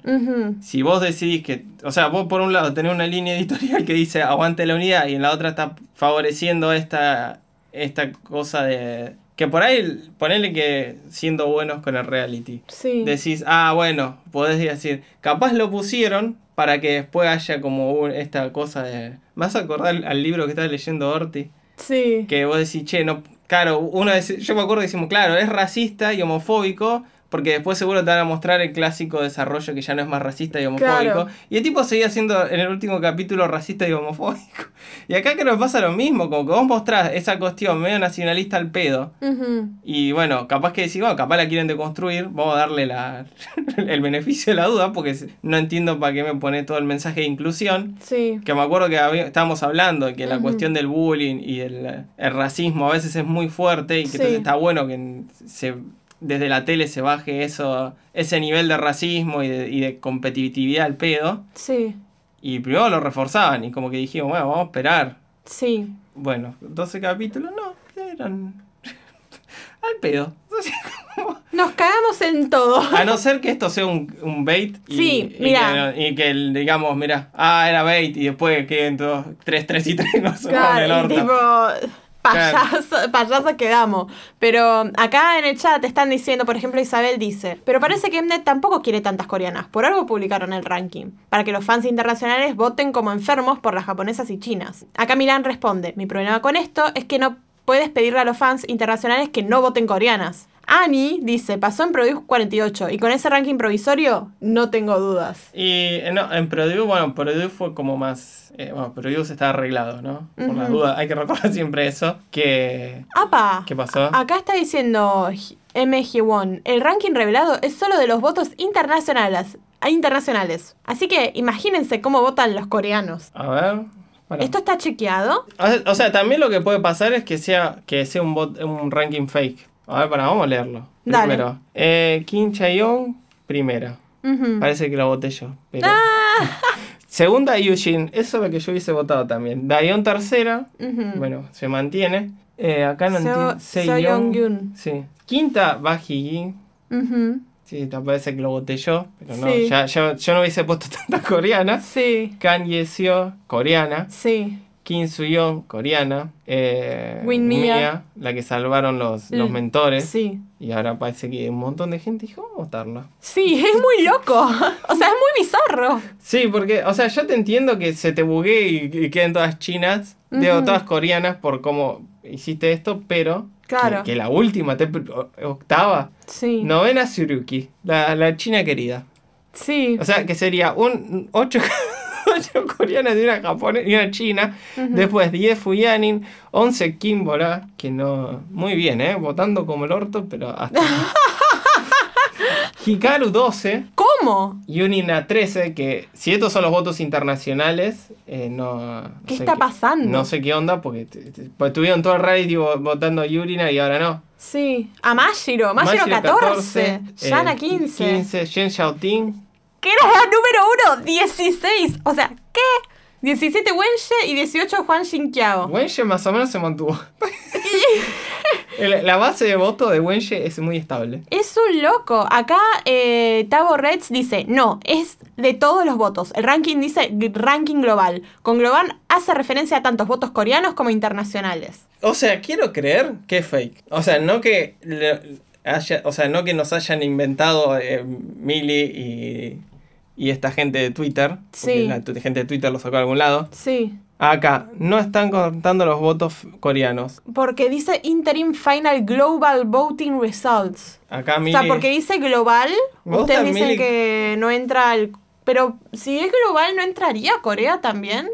Si vos decidís que. O sea, vos por un lado tenés una línea editorial que dice aguante la unidad y en la otra está favoreciendo esta. Esta cosa de. Que por ahí, ponele que siendo buenos con el reality Sí. decís, ah, bueno, podés decir, capaz lo pusieron para que después haya como un- esta cosa de... ¿Me vas a acordar al libro que estaba leyendo Orti? Sí. Que vos decís, che, no... Claro, uno dec- yo me acuerdo que decimos, claro, es racista y homofóbico, porque después seguro te van a mostrar el clásico desarrollo que ya no es más racista y homofóbico. Claro. Y el tipo seguía siendo en el último capítulo racista y homofóbico. *laughs* Y acá creo que pasa lo mismo, como que vos mostrás esa cuestión medio nacionalista al pedo. Y bueno, capaz que decís, bueno, capaz la quieren deconstruir, vamos a darle la, *laughs* el beneficio de la duda, porque no entiendo para qué me pone todo el mensaje de inclusión. Sí. Que me acuerdo que estábamos hablando que la cuestión del bullying y el, el racismo a veces es muy fuerte y que Sí. entonces está bueno que se, desde la tele se baje eso, ese nivel de racismo y de, y de competitividad al pedo. Sí. Y primero lo reforzaban y como que dijimos, bueno, vamos a esperar. Sí. Bueno, 12 capítulos, no, eran *laughs* al pedo. *laughs* Nos cagamos en todo. A no ser que esto sea un, un bait. Y, Sí, mira. y que digamos, mira, ah, era bait y después queden todos 3, 3 y 3 *laughs* no se Claro, el orto. tipo, payaso, payaso quedamos. Pero acá en el chat están diciendo, por ejemplo, Isabel dice, pero parece que Mnet tampoco quiere tantas coreanas. Por algo publicaron el ranking. Para que los fans internacionales voten como enfermos por las japonesas y chinas. Acá Milán responde, mi problema con esto es que no puedes pedirle a los fans internacionales que no voten coreanas. Ani dice, pasó en Produce 48 y con ese ranking provisorio no tengo dudas. Y eh, no, en Produce, bueno, Produce fue como más. Eh, bueno, Produce está arreglado, ¿no? Por las Ujú. dudas, hay que recordar *laughs* siempre eso. Que. ¡Apa! ¿Qué pasó? Acá está diciendo MG1, el ranking revelado es solo de los votos internacionales, internacionales. Así que imagínense cómo votan los coreanos. A ver. ¿Esto está chequeado? O sea, también lo que puede pasar es que sea, que sea un, bot- un ranking fake. A ver, para, vamos a leerlo. Dale. Primero. Eh, Kim Chae-young, primera. Ujú. Parece que lo voté yo. pero- Ah. *laughs* Segunda, Yushin. Eso es lo que yo hubiese votado también. Dayon, tercera. Ujú. Bueno, se mantiene. Eh, acá no Seo- entiendo. Seoyeon-gyun. Sí. Quinta, Baji Ujú. Sí, te parece que lo voté yo. Pero no, Sí. ya, ya- yo no hubiese puesto *laughs* tantas coreanas. Sí, Kan Yeseo, coreana. sí. Kim Suyeon, coreana. Eh, Win Mia. la que salvaron los, los mentores. Sí. Y ahora parece que un montón de gente dijo, vamos a votarla. Sí, es muy loco. *laughs* O sea, es muy bizarro. Sí, porque, o sea, yo te entiendo que se te buguee y, y queden todas chinas, digo, todas coreanas por cómo hiciste esto, pero Claro. que, que la última, te- octava, Sí. novena Suruki, la, la china querida. Sí. O sea, que sería un 8, *laughs* *laughs* coreanas y una japonesa y una china, Ujú. después 10 Fuyanin, 11 Kimbola, que no, muy bien, ¿eh? Votando como el orto, pero hasta... *laughs* Hikaru 12, ¿Cómo? Yunina 13, que si estos son los votos internacionales, eh, no... no ¿Qué sé está pasando? No sé qué onda, porque pues tuvieron todo el reality vo- votando Yurina y ahora no. Sí. A Mashiro. Mashiro 14. Yana eh, 15. 15, Shen Xiaoting. Que era la número 1. 16. O sea, ¿qué? 17 Wenche y 18 Juan Shinkiao. Wenche más o menos se mantuvo. *laughs* La base de voto de Wenche es muy estable. Es un loco. Acá eh, Tavo Reds dice, no, es de todos los votos. El ranking dice ranking global. Con global hace referencia a tantos votos coreanos como internacionales. O sea, quiero creer que es fake. O sea, no que le- haya, o sea, no que nos hayan inventado eh, Mili y, y esta gente de Twitter. Sí. La gente de Twitter lo sacó de algún lado. Sí. Acá, no están contando los votos coreanos. Porque dice Interim Final Global Voting Results. Acá O Mili. sea, porque dice global, ustedes dicen Mili- que no entra el... Pero si es global, ¿no entraría Corea también?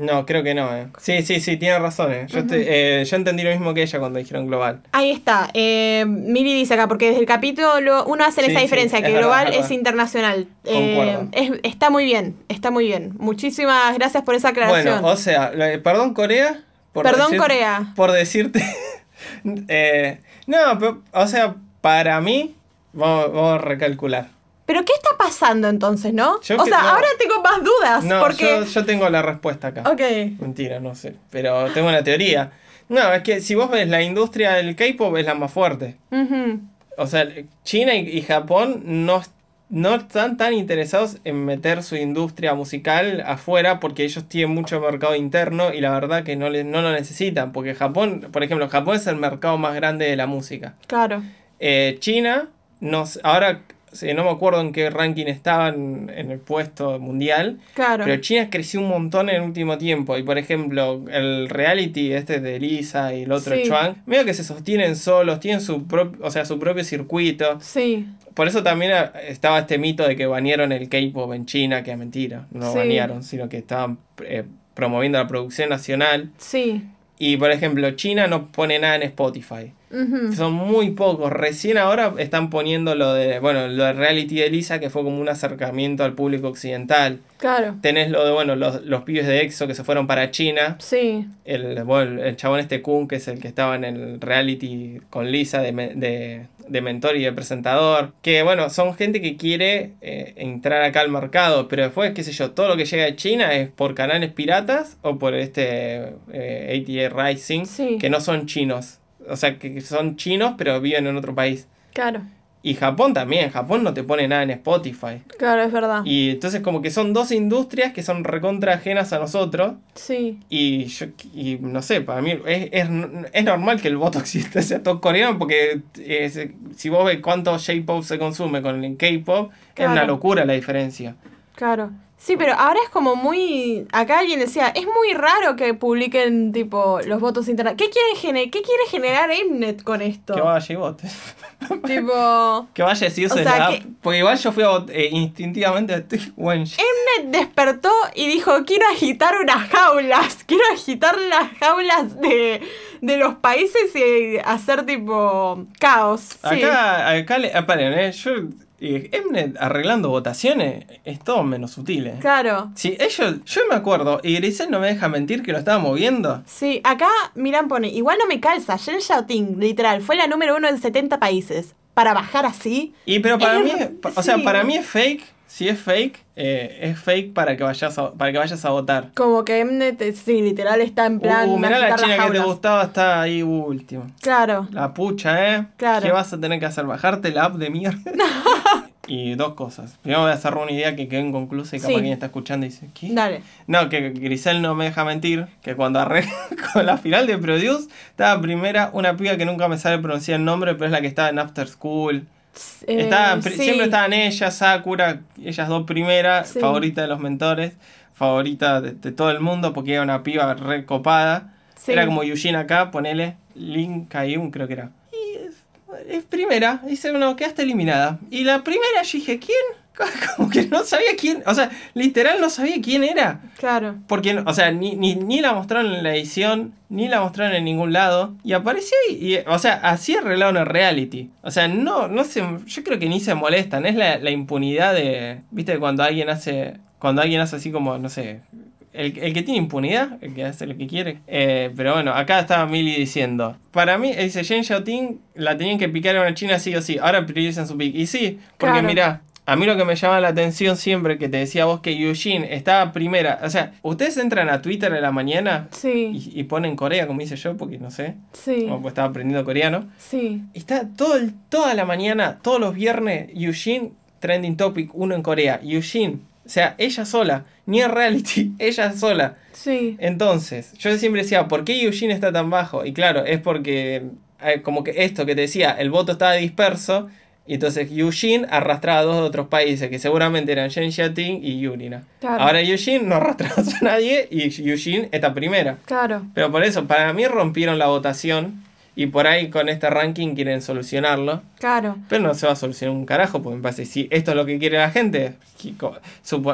No, creo que no, eh. Sí, sí, sí, tiene razón, eh. Yo, estoy- eh, yo entendí lo mismo que ella cuando dijeron global. Ahí está. Eh, Miri dice acá, porque desde el capítulo uno hacen Sí, esa sí, diferencia, es que verdad, global es es, verdad. internacional. Eh, es- está muy bien, está muy bien. Muchísimas gracias por esa aclaración. Bueno, o sea, lo- perdón Corea. por Perdón, decir- Corea. Por decirte. *laughs* eh, no, pero, o sea, para mí, vamos, vamos a recalcular. Pero ¿qué está pasando entonces, no? Yo o que- sea, no. ahora tengo más dudas. No, porque. yo, yo tengo la respuesta acá. Ok. Mentira, no sé. Pero tengo una teoría. No, es que si vos ves la industria del K-pop es la más fuerte. Ujú. O sea, China y, y Japón no, no están tan interesados en meter su industria musical afuera porque ellos tienen mucho mercado interno y la verdad que no, le- no lo necesitan. Porque Japón, por ejemplo, Japón es el mercado más grande de la música. Claro. Eh, China, no, sé, ahora sí, no me acuerdo en qué ranking estaban en el puesto mundial, Claro. pero China creció un montón en el último tiempo. Y por ejemplo, el reality este de Lisa y el otro Sí. Chuang, medio que se sostienen solos, tienen su propio, o sea, su propio circuito. Sí. Por eso también ah, estaba este mito de que banearon el K-pop en China, que es mentira. No Sí. banearon, sino que estaban eh, promoviendo la producción nacional. Sí. Y por ejemplo, China no pone nada en Spotify. Son muy pocos. Recién ahora están poniendo lo de, bueno, lo de reality de Lisa, que fue como un acercamiento al público occidental. Claro. Tenés lo de, bueno, los, los pibes de EXO que se fueron para China. Sí. El, bueno, el chabón este Kun, que es el que estaba en el reality con Lisa de, de, de mentor y de presentador. Que bueno, son gente que quiere eh, entrar acá al mercado, pero después, qué sé yo, todo lo que llega de China es por canales piratas o por este eh, ATA Rising, Sí. que no son chinos. O sea, que son chinos, pero viven en otro país. Claro. Y Japón también, Japón no te pone nada en Spotify. Claro, es verdad. Y entonces como que son dos industrias que son recontra ajenas a nosotros. Sí. Y yo, y no sé, para mí es, es, es normal que el voto *laughs* exista, sea todo coreano, porque eh, se- si vos ves cuánto J-pop se consume con el K-pop, es una locura la diferencia. Claro. Sí, pero ahora es como muy. Acá alguien decía, es muy raro que publiquen tipo los votos internos. ¿Qué quieren ¿Qué quiere generar Mnet con esto? Que vaya y vote. Tipo. *laughs* Que vaya use O sea, la app. que- Porque igual yo fui a votar eh, instintivamente estoy despertó y dijo, quiero agitar unas jaulas. *laughs* Quiero agitar las jaulas de, de los países y hacer tipo caos. Sí. Acá, acá le, esperen, eh, yo, eh, Mnet arreglando votaciones es todo menos sutil, eh. Claro. Sí, ellos, yo me acuerdo, y Grisel no me deja mentir que lo estaba moviendo. Sí, acá Miran pone, igual no me calza, Jen Xiaoting, literal, fue la número uno en 70 países. Para bajar así, Y pero para Es- mí, o sea, *laughs* sí. para mí es fake. Si es fake, eh, es fake para que vayas a, para que vayas a votar. como que Mnet, sí, literal está en plan... Uh, mirá la china que te gustaba, está ahí último. Claro, La pucha, ¿eh? Claro. ¿Qué vas a tener que hacer? ¿Bajarte la app de mierda? *laughs* y dos cosas. Primero voy a hacer una idea que quedó inconclusa y capaz Sí. quien está escuchando dice, ¿qué? dale. No, que Grisel no me deja mentir, que cuando arreglé *laughs* con la final de Produce, estaba primera una piba que nunca me sale pronunciar el nombre, pero es la que estaba en After School. Eh, sí. Siempre estaban ellas, Sakura, ellas dos primeras, Sí. favorita de los mentores, favorita de, de todo el mundo porque era una piba recopada. Sí. Era como Yushin acá, ponele Lin Kayun, creo que era. Y es, es primera, dice, no, quedaste eliminada. Y la primera yo dije, ¿quién? *laughs* Como que no sabía quién, o sea, literal no sabía quién era. Claro, Porque, o sea, ni, ni, ni la mostraron en la edición, ni la mostraron en ningún lado. Y apareció y, y, o sea, así arreglaron el reality. O sea, no, no se, yo creo que ni se molestan. Es la, la impunidad de, viste, cuando alguien hace, cuando alguien hace así como, no sé, el, el que tiene impunidad, el que hace lo que quiere. Eh, pero bueno, acá estaba Millie diciendo, para mí, dice, Jen Xiaoting la tenían que picar en una china sí o sí. Ahora priorizan su pick. Y sí, porque Claro. mirá, a mí lo que me llama la atención siempre que te decía vos que Eugene estaba primera. O sea, ustedes entran a Twitter en la mañana sí, y, y ponen Corea, como hice yo, porque no sé, sí, como pues estaba aprendiendo coreano. sí, Y está todo el- toda la mañana, todos los viernes, Eugene trending topic, uno en Corea. Eugene, o sea, ella sola, ni en reality, *laughs* ella sola. sí, Entonces, yo siempre decía, ¿por qué Eugene está tan bajo? Y claro, es porque, eh, como que esto que te decía, el voto estaba disperso. Y entonces Eugene arrastraba a dos de otros países, que seguramente eran Jen Xiaoting y Yurina. Claro. Ahora Eugene no *laughs* arrastra a nadie y Eugene está primera. claro, Pero por eso, para mí rompieron la votación y por ahí con este ranking quieren solucionarlo. claro, Pero no se va a solucionar un carajo, porque me parece, si esto es lo que quiere la gente,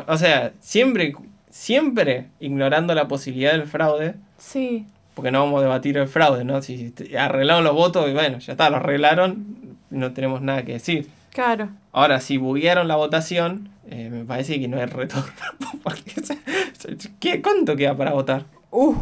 o sea, siempre, siempre ignorando la posibilidad del fraude, sí, porque no vamos a debatir el fraude, ¿no? Si arreglaron los votos y bueno, ya está, lo arreglaron, no tenemos nada que decir. claro. Ahora, si buguearon la votación, eh, me parece que no hay retorno. *laughs* ¿qué, ¿Cuánto queda para votar? Uh,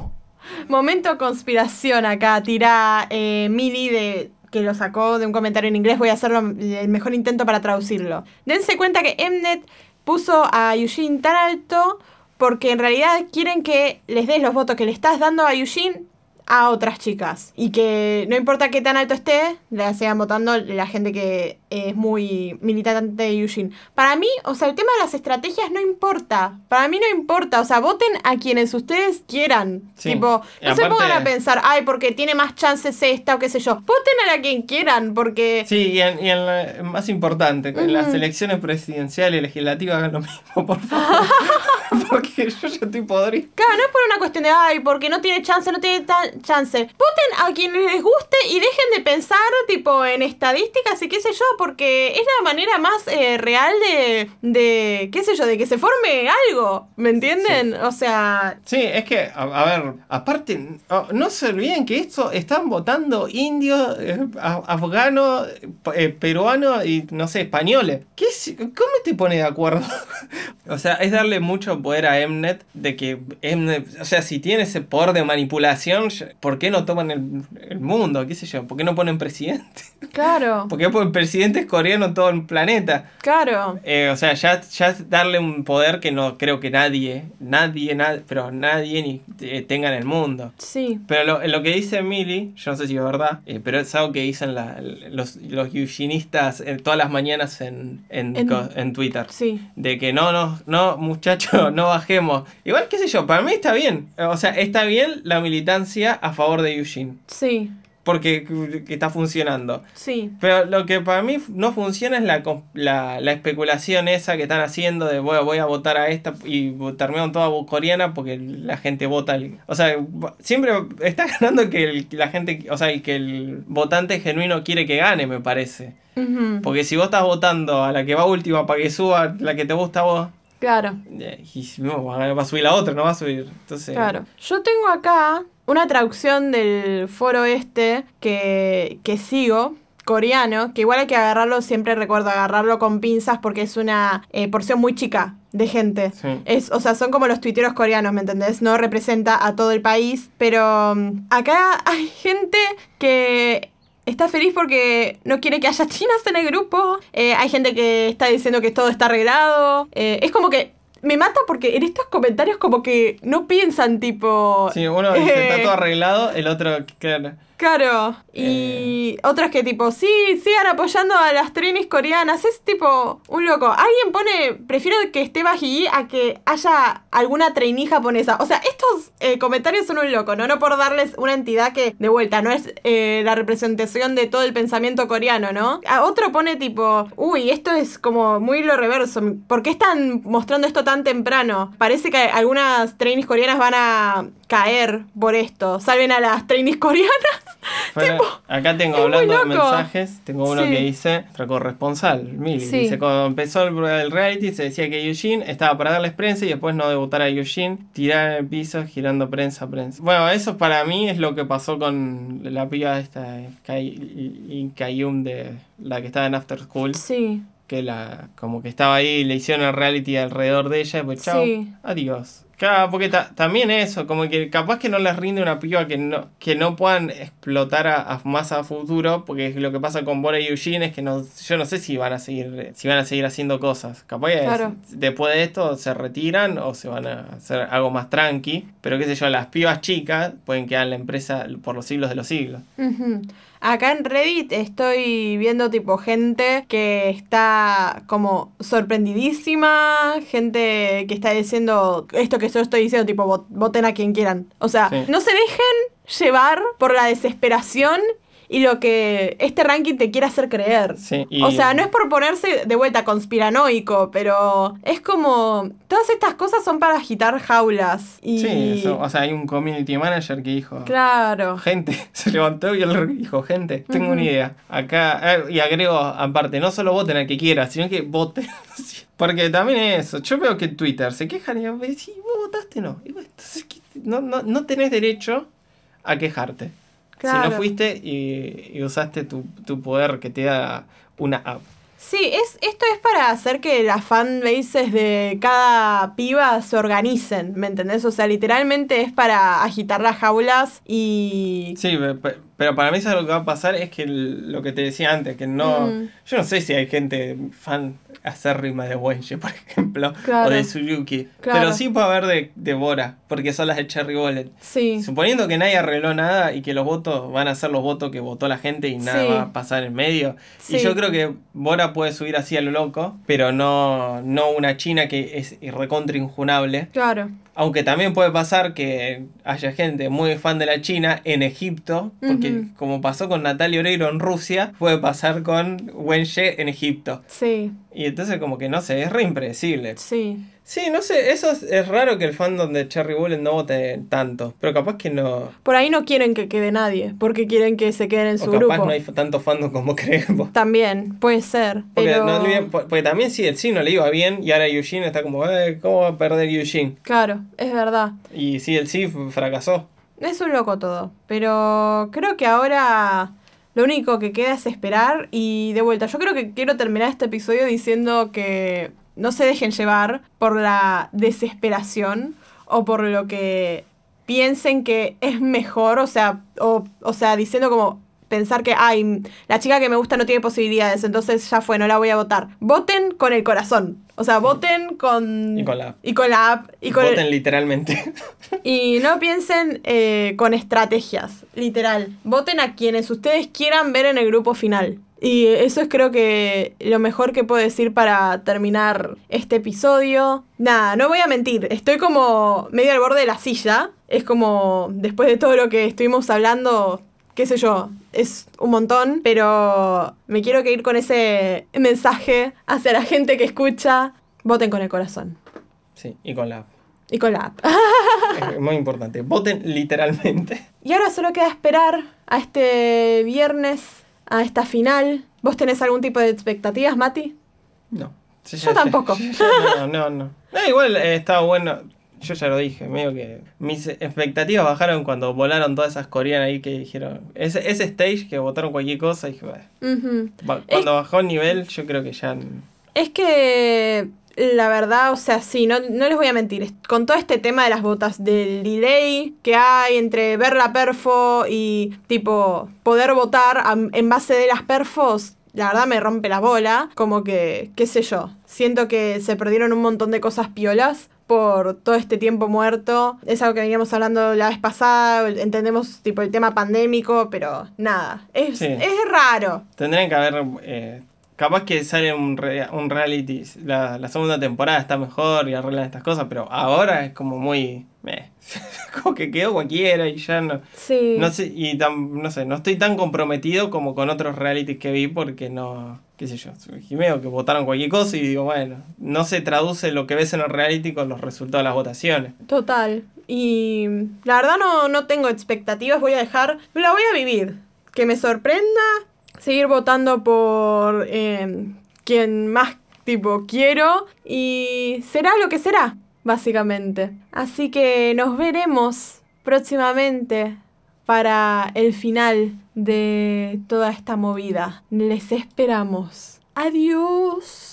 momento conspiración acá, tira eh, Mili de que lo sacó de un comentario en inglés, voy a hacer el mejor intento para traducirlo. Dense cuenta que Mnet puso a Eugene tan alto porque en realidad quieren que les des los votos que le estás dando a Eugene a otras chicas. Y que no importa qué tan alto esté, le sigan votando la gente que es muy militante de Eugene. Para mí, o sea, el tema de las estrategias no importa. Para mí no importa. O sea, voten a quienes ustedes quieran. Tipo, no se pongan a pensar, ay, porque tiene más chances esta o qué sé yo. Voten a quien quieran, porque. Sí, y en, y más importante, en las elecciones presidenciales y legislativas hagan lo mismo, por favor. *laughs* *laughs* porque yo ya estoy podrido. Claro, no es por una cuestión de, ay, porque no tiene chance, no tiene chance. Voten a quienes les guste y dejen de pensar, tipo, en estadísticas y qué sé yo, porque es la manera más eh, real de, de, qué sé yo, de que se forme algo, ¿me entienden? O sea... Sí, es que, a, ver, aparte, no, se olviden que esto están votando indios, eh, afganos, eh, peruanos y, no sé, españoles. ¿Qué ¿Cómo te pone de acuerdo? *laughs* o sea, es darle mucho poder a Mnet de que Mnet, o sea, si tiene ese poder de manipulación, ¿por qué no toman el, el mundo? ¿Qué sé yo? ¿Por qué no ponen presidente? Claro. *laughs* ¿Por qué ponen presidente? es coreano en todo el planeta. Claro. Eh, o sea, ya, ya darle un poder que no creo que nadie, nadie, nadie pero nadie ni eh, tenga en el mundo. Sí. Pero lo, lo que dice Millie, yo no sé si es verdad, eh, pero es algo que dicen los, los eugenistas todas las mañanas en, en, en, Twitter. Sí. De que no, no, no, muchachos, *laughs* no bajemos. Igual, qué sé yo, para mí está bien. O sea, está bien la militancia a favor de Eugene. Sí porque está funcionando. Sí. Pero lo que para mí no funciona es la, la, la especulación esa que están haciendo de voy, voy a votar a esta y terminaron toda coreana porque la gente vota. o sea, siempre está *laughs* ganando que la gente, o sea, que el votante genuino quiere que gane, me parece. Porque si vos estás votando a la que va última para que suba la que te gusta a vos. Claro. Y no, va a subir la otra, no va a subir. Entonces... Claro. Yo tengo acá una traducción del foro este que, que sigo, coreano, que igual hay que agarrarlo, siempre recuerdo agarrarlo con pinzas porque es una eh, porción muy chica de gente. Es, o sea, son como los tuiteros coreanos, ¿me entendés? No representa a todo el país, pero um, acá hay gente que está feliz porque no quiere que haya chinas en el grupo. Eh, hay gente que está diciendo que todo está arreglado. Eh, es como que me mata porque en estos comentarios como que no piensan tipo... Sí, uno dice, está todo arreglado, el otro, claro. Claro. Y eh. otros que tipo, sí, sigan apoyando a las trainees coreanas. Es tipo un loco. Alguien pone, prefiero que esté Baji a que haya alguna trainee japonesa. O sea, estos eh, comentarios son un loco, ¿no? No por darles una entidad que, de vuelta, no es eh, la representación de todo el pensamiento coreano, ¿no? A otro pone tipo, uy, esto es como muy lo reverso. ¿Por qué están mostrando esto tan temprano? Parece que algunas trainees coreanas van a caer por esto. Salven a las trainees coreanas. Acá tengo hablando de mensajes, tengo uno que dice, nuestra corresponsal, Mili, dice, cuando empezó el, reality se decía que Eugene estaba para darles prensa y después no debutar a Eugene, tirar en el piso, girando prensa, prensa. Bueno, eso para mí es lo que pasó con la piba esta, Kayum de la que estaba en After School. Sí. Que la, como que estaba ahí, le hicieron el reality alrededor de ella y pues chao, adiós. Claro, porque también eso, como que capaz que no les rinde una piba que no, que no puedan explotar a, más a futuro, porque lo que pasa con Bora y Eugene es que no, yo no sé si van a seguir, si van a seguir haciendo cosas. Capaz que después de esto se retiran o se van a hacer algo más tranqui, pero qué sé yo, las pibas chicas pueden quedar en la empresa por los siglos de los siglos. Acá en Reddit estoy viendo tipo gente que está como sorprendidísima, gente que está diciendo esto que yo estoy diciendo, tipo voten a quien quieran. O sea, no se dejen llevar por la desesperación y lo que este ranking te quiere hacer creer. O sea, no es por ponerse de vuelta conspiranoico, pero es como. Todas estas cosas son para agitar jaulas. Y... Sí, o sea, hay un community manager que dijo. Claro. Gente, *laughs* se levantó y él dijo: Gente, tengo una idea. Acá, eh, y agrego aparte, no solo voten al que quiera, sino que voten. *laughs* Porque también eso. Yo veo que en Twitter se quejan y dicen: si vos votaste, no. Y no, no, no tenés derecho a quejarte. Si no fuiste y, usaste tu, poder que te da una app. Sí, es, esto es para hacer que las fanbases de cada piba se organicen, ¿me entendés? O sea, literalmente es para agitar las jaulas y... Sí, pe- pe- pero para mí eso lo que va a pasar es que lo que te decía antes, que no... Mm. Yo no sé si hay gente fan acérrima de Wenji, por *laughs* ejemplo, Claro. o de Tsuyuki, Claro. pero sí puede haber de, de Bora, porque son las de Cherry Bullet. Sí, Suponiendo que nadie arregló nada y que los votos van a ser los votos que votó la gente y nada Sí. va a pasar en medio. Sí. Y yo creo que Bora puede subir así a lo loco, pero no, no una China que es recontra injunable. claro. Aunque también puede pasar que haya gente muy fan de la China en Egipto, porque como pasó con Natalia Oreiro en Rusia, puede pasar con Wen Ye en Egipto. Sí, Y entonces como que no sé, es re impredecible. sí. Sí, no sé, eso es, es raro que el fandom de Cherry Bullet no vote tanto, pero capaz que no... Por ahí no quieren que quede nadie, porque quieren que se queden en O su capaz grupo. no hay tanto fandom como *laughs* creemos. También, puede ser. Porque, Pero... no porque también sí, el sí no le iba bien y ahora Eugene está como, eh, ¿cómo va a perder Eugene? Claro, es verdad. Y sí, el sí fracasó. Es un loco todo. Pero creo que ahora lo único que queda es esperar y de vuelta. Yo creo que quiero terminar este episodio diciendo que no se dejen llevar por la desesperación o por lo que piensen que es mejor, o sea, o, o sea, diciendo como pensar que, ay, la chica que me gusta no tiene posibilidades, entonces ya fue, no la voy a votar. Voten con el corazón. O sea, voten con... Y con la app. Y con la app. Y con el- Voten literalmente. *laughs* y no piensen eh, con estrategias, literal. Voten a quienes ustedes quieran ver en el grupo final. Y eso es creo que lo mejor que puedo decir para terminar este episodio. Nada, no voy a mentir, estoy como medio al borde de la silla. Es como, después de todo lo que estuvimos hablando, qué sé yo, es un montón, pero me quiero que ir con ese mensaje hacia la gente que escucha. Voten con el corazón. Sí, y con la app. Y con la app. Es muy importante. Voten literalmente. Y ahora solo queda esperar a este viernes, a esta final. ¿Vos tenés algún tipo de expectativas, Mati? No. Yo tampoco. No, no, no. No, igual eh, estaba bueno. Yo ya lo dije, medio que mis expectativas bajaron cuando volaron todas esas coreanas ahí que dijeron. Ese, ese stage que votaron cualquier cosa, dije, "Bueno". Ujú. Va- cuando bajó el nivel, yo creo que ya. Es que la verdad, o sea, sí, no, no les voy a mentir. Con todo este tema de las botas, del delay que hay entre ver la perfo y tipo poder votar en base de las perfos, la verdad me rompe la bola. Como que, qué sé yo, siento que se perdieron un montón de cosas piolas por todo este tiempo muerto. Es algo que veníamos hablando la vez pasada, entendemos tipo el tema pandémico, pero nada, es, Sí. es raro. Tendrían que haber. eh, capaz que sale un, rea- un reality. La, la segunda temporada está mejor y arreglan estas cosas, pero ahora es como muy. meh. *laughs* como que quedó cualquiera y ya no. Sí. No sé, y tan, no sé, no estoy tan comprometido como con otros realities que vi porque no, qué sé yo, Jimeo que votaron cualquier cosa y digo, bueno, no se traduce lo que ves en el reality con los resultados de las votaciones. Total. Y la verdad no, no tengo expectativas, voy a dejar, la voy a vivir. Que me sorprenda, seguir votando por eh, quien más tipo quiero y será lo que será, básicamente. Así que nos veremos próximamente para el final de toda esta movida. Les esperamos. Adiós.